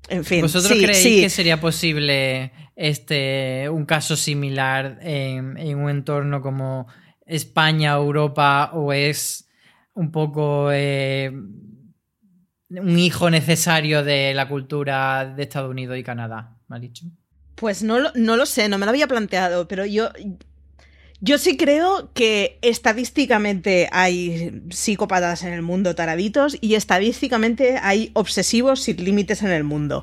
En fin, ¿Vosotros creéis que sería posible este un caso similar en, en, un entorno como España, Europa, o es un poco eh, un hijo necesario de la cultura de Estados Unidos y Canadá, me ha dicho. Pues no, no lo sé, no me lo había planteado, pero yo, yo sí creo que estadísticamente hay psicópatas en el mundo taraditos y estadísticamente hay obsesivos sin límites en el mundo.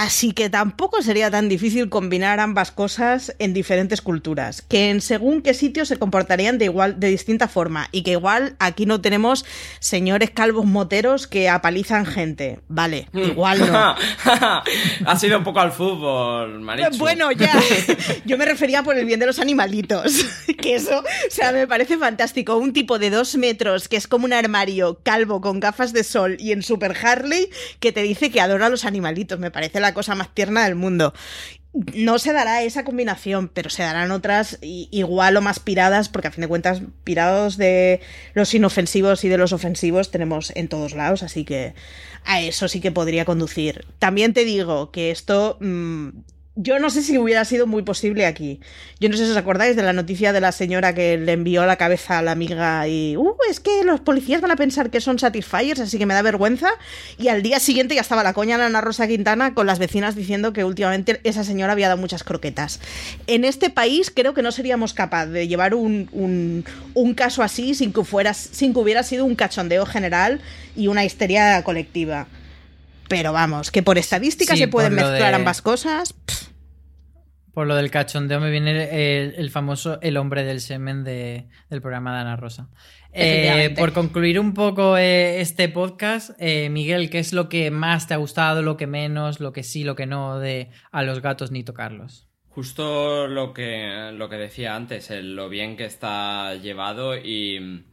Así que tampoco sería tan difícil combinar ambas cosas en diferentes culturas, que en según qué sitios se comportarían de igual, de distinta forma, y que igual aquí no tenemos señores calvos moteros que apalizan gente. Vale, Mm. igual no. ha sido un poco al fútbol, Marichu. Bueno, ya. Yo me refería por el bien de los animalitos. Que eso, o sea, me parece fantástico. Un tipo de dos metros que es como un armario calvo con gafas de sol y en Super Harley que te dice que adora a los animalitos. Me parece la cosa más tierna del mundo. No se dará esa combinación, pero se darán otras igual o más piradas, porque a fin de cuentas, pirados de los inofensivos y de los ofensivos tenemos en todos lados, así que a eso sí que podría conducir. También te digo que esto mm, yo no sé si hubiera sido muy posible aquí. Yo no sé si os acordáis de la noticia de la señora que le envió la cabeza a la amiga y, uh, es que los policías van a pensar que son Satisfiers, así que me da vergüenza. Y al día siguiente ya estaba la coña en Ana Rosa Quintana con las vecinas diciendo que últimamente esa señora había dado muchas croquetas. En este país creo que no seríamos capaces de llevar un, un- un caso así sin que, fuera, sin que hubiera sido un cachondeo general y una histeria colectiva. Pero vamos, que por estadística Sí, se pueden mezclar de- ambas cosas. pff, Por lo del cachondeo me viene el, el famoso El hombre del semen de- del programa de Ana Rosa. Eh, por concluir un poco eh, este podcast, eh, Miguel, ¿qué es lo que más te ha gustado, lo que menos, lo que sí, lo que no de A los gatos ni tocarlos? Justo lo que, lo que decía antes, el- lo bien que está llevado y,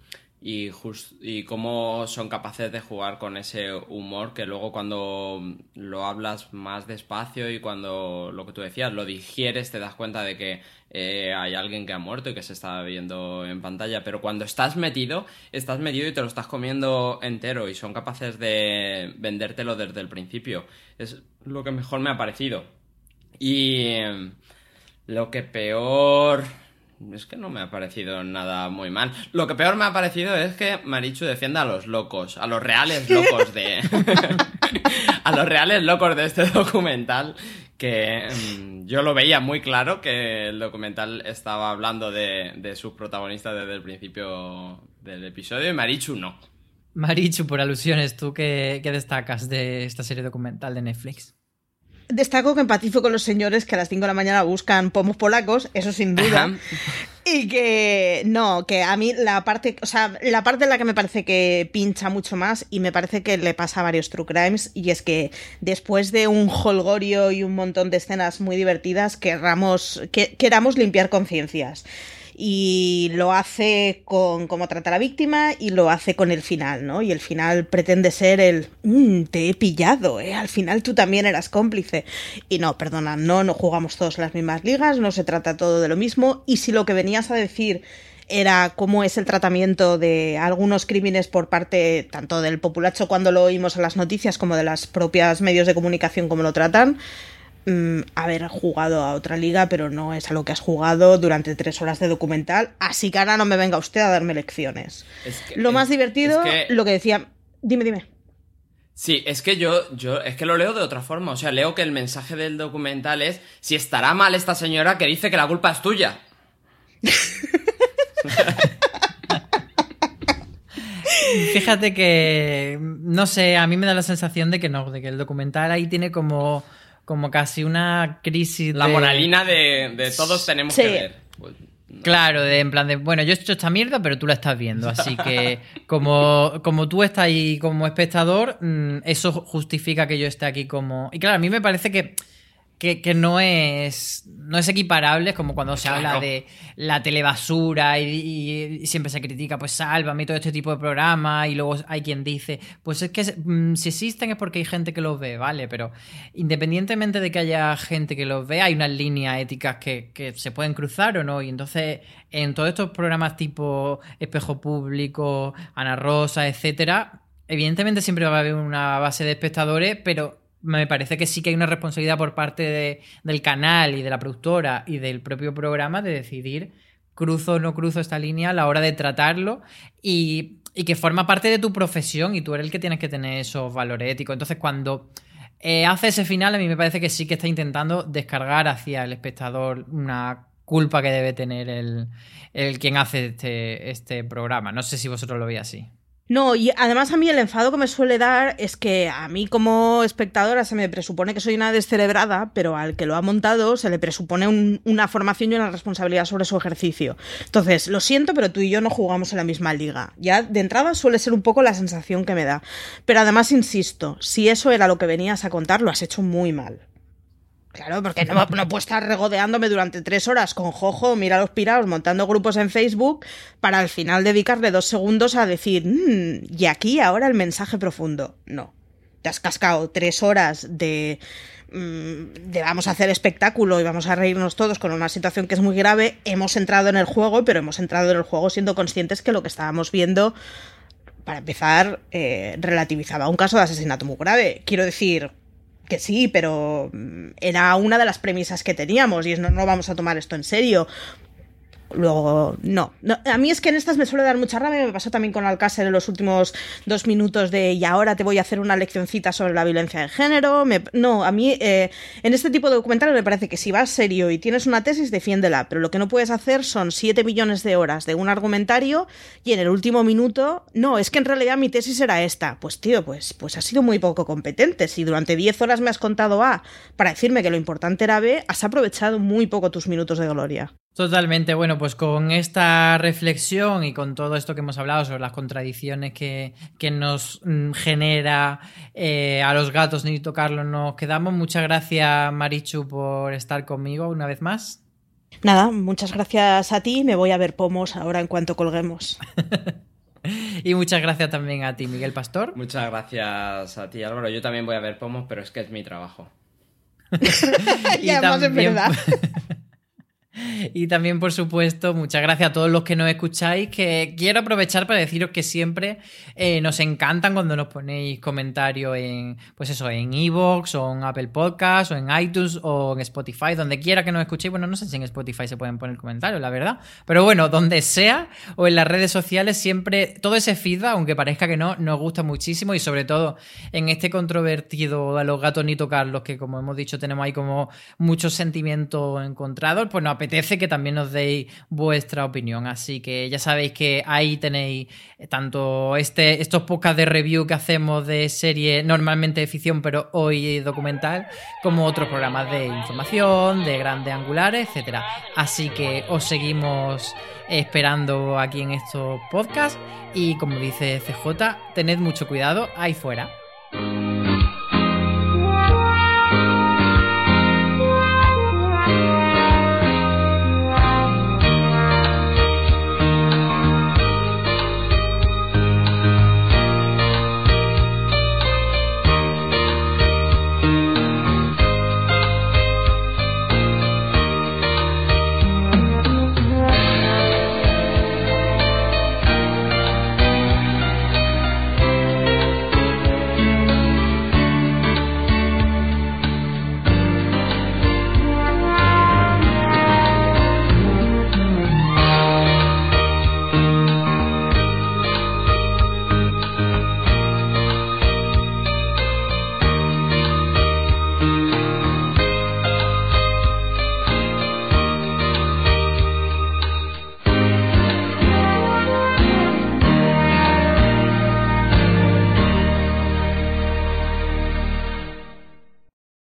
y, jus- y cómo son capaces de jugar con ese humor que luego cuando lo hablas más despacio y cuando lo que tú decías lo digieres te das cuenta de que eh, hay alguien que ha muerto y que se está viendo en pantalla, pero cuando estás metido, estás metido y te lo estás comiendo entero y son capaces de vendértelo desde el principio. Es lo que mejor me ha parecido. Y eh, lo que peor... Es que no me ha parecido nada muy mal. Lo que peor me ha parecido es que Marichu defienda a los locos, a los reales locos de... a los reales locos de este documental, que mm, yo lo veía muy claro que el documental estaba hablando de, de sus protagonistas desde el principio del episodio y Marichu no. Marichu, por alusiones, ¿tú qué, qué destacas de esta serie documental de Netflix? Destaco que empatizo con los señores que a las 5 de la mañana buscan pomos polacos, eso sin duda. Ajá. Y que no, que a mí la parte, o sea, la parte en la que me parece que pincha mucho más y me parece que le pasa a varios True Crimes y es que después de un holgorio y un montón de escenas muy divertidas querramos, que, queramos limpiar conciencias. Y lo hace con cómo trata a la víctima y lo hace con el final, ¿no? Y el final pretende ser el "Mm, te he pillado, ¿eh? Al final tú también eras cómplice. Y no, perdona, no, no jugamos todos las mismas ligas, no se trata todo de lo mismo. Y si lo que venías a decir era cómo es el tratamiento de algunos crímenes por parte tanto del populacho cuando lo oímos en las noticias como de las propias medios de comunicación como lo tratan, mm, haber jugado a otra liga, pero no es a lo que has jugado durante tres horas de documental, así que ahora no me venga usted a darme lecciones. Es que- Lo más es- divertido, es que- lo que decía... Dime, dime. Sí, es que yo, yo, es que lo leo de otra forma. O sea, leo que el mensaje del documental es si estará mal esta señora que dice que la culpa es tuya. Fíjate que, no sé, a mí me da la sensación de que no, de que el documental ahí tiene como, como casi una crisis La de... moralina de, de todos tenemos Sí. que ver. Pues, Claro, de en plan de, bueno, yo he hecho esta mierda, pero tú la estás viendo, así que como, como tú estás ahí como espectador, mm, eso justifica que yo esté aquí como... Y claro, a mí me parece que, que, que no es no es equiparable, es como cuando se habla de la telebasura y, y- y siempre se critica, pues sálvame y todo este tipo de programas, y luego hay quien dice, pues es que mm, si existen es porque hay gente que los ve, ¿vale? Pero independientemente de que haya gente que los ve, hay unas líneas éticas que, que se pueden cruzar o no, y entonces en todos estos programas tipo Espejo Público, Ana Rosa, etcétera, evidentemente siempre va a haber una base de espectadores, pero me parece que sí que hay una responsabilidad por parte de- del canal y de la productora y del propio programa de decidir cruzo o no cruzo esta línea a la hora de tratarlo y, y que forma parte de tu profesión y tú eres el que tienes que tener esos valores éticos. Entonces cuando eh, hace ese final a mí me parece que sí que está intentando descargar hacia el espectador una culpa que debe tener el, el quien hace este, este programa. No sé si vosotros lo veis así. No, y además a mí el enfado que me suele dar es que a mí como espectadora se me presupone que soy una descerebrada, pero al que lo ha montado se le presupone una formación y una responsabilidad sobre su ejercicio. Entonces, lo siento, pero tú y yo no jugamos en la misma liga. Ya de entrada suele ser un poco la sensación que me da. Pero además, insisto, si eso era lo que venías a contar, lo has hecho muy mal. Claro, porque no, puedo estar regodeándome durante tres horas con Jojo, mira los pirados, montando grupos en Facebook, para al final dedicarle dos segundos a decir, mmm, y aquí ahora el mensaje profundo. No. Te has cascado tres horas de, mm, de vamos a hacer espectáculo y vamos a reírnos todos con una situación que es muy grave. Hemos entrado en el juego, pero hemos entrado en el juego siendo conscientes que lo que estábamos viendo, para empezar, eh, relativizaba un caso de asesinato muy grave. Quiero decir, que sí, pero mm, era una de las premisas que teníamos y es no, no vamos a tomar esto en serio. Luego, no. A mí es que en estas me suele dar mucha rabia. Me pasó también con Alcácer en los últimos dos minutos de y ahora te voy a hacer una leccioncita sobre la violencia de género. no, a mí eh, en este tipo de documentales me parece que si vas serio y tienes una tesis, defiéndela. Pero lo que no puedes hacer son siete millones de horas de un argumentario y en el último minuto, no, es que en realidad mi tesis era esta. Pues tío, pues, pues has sido muy poco competente. Si durante diez horas me has contado A para decirme que lo importante era B, has aprovechado muy poco tus minutos de gloria. Totalmente, bueno, pues con esta reflexión y con todo esto que hemos hablado sobre las contradicciones que, nos mm, genera eh, a los gatos ni tocarlos, nos quedamos. Muchas gracias, Marichu, por estar conmigo una vez más. Nada, muchas gracias a ti. Me voy a ver pomos ahora en cuanto colguemos. y muchas gracias también a ti, Miguel Pastor. Muchas gracias a ti, Álvaro. Yo también voy a ver pomos, pero es que es mi trabajo. y, además es verdad. Y también, por supuesto, muchas gracias a todos los que nos escucháis, que quiero aprovechar para deciros que siempre eh, nos encantan cuando nos ponéis comentarios en, pues eso, en Evox o en Apple Podcast o en iTunes o en Spotify, donde quiera que nos escuchéis. Bueno, no sé si en Spotify se pueden poner comentarios, la verdad. Pero bueno, donde sea o en las redes sociales, siempre todo ese feedback, aunque parezca que no, nos gusta muchísimo y sobre todo en este controvertido a los gatos ni tocarlos, que como hemos dicho tenemos ahí como muchos sentimientos encontrados, pues nos apetece que también nos deis vuestra opinión. Así que ya sabéis que ahí tenéis tanto este, estos podcasts de review que hacemos de serie normalmente de ficción, pero hoy documental, como otros programas de información, de grandes angulares, etcétera. Así que os seguimos esperando aquí en estos podcasts y como dice CJ, tened mucho cuidado ahí fuera.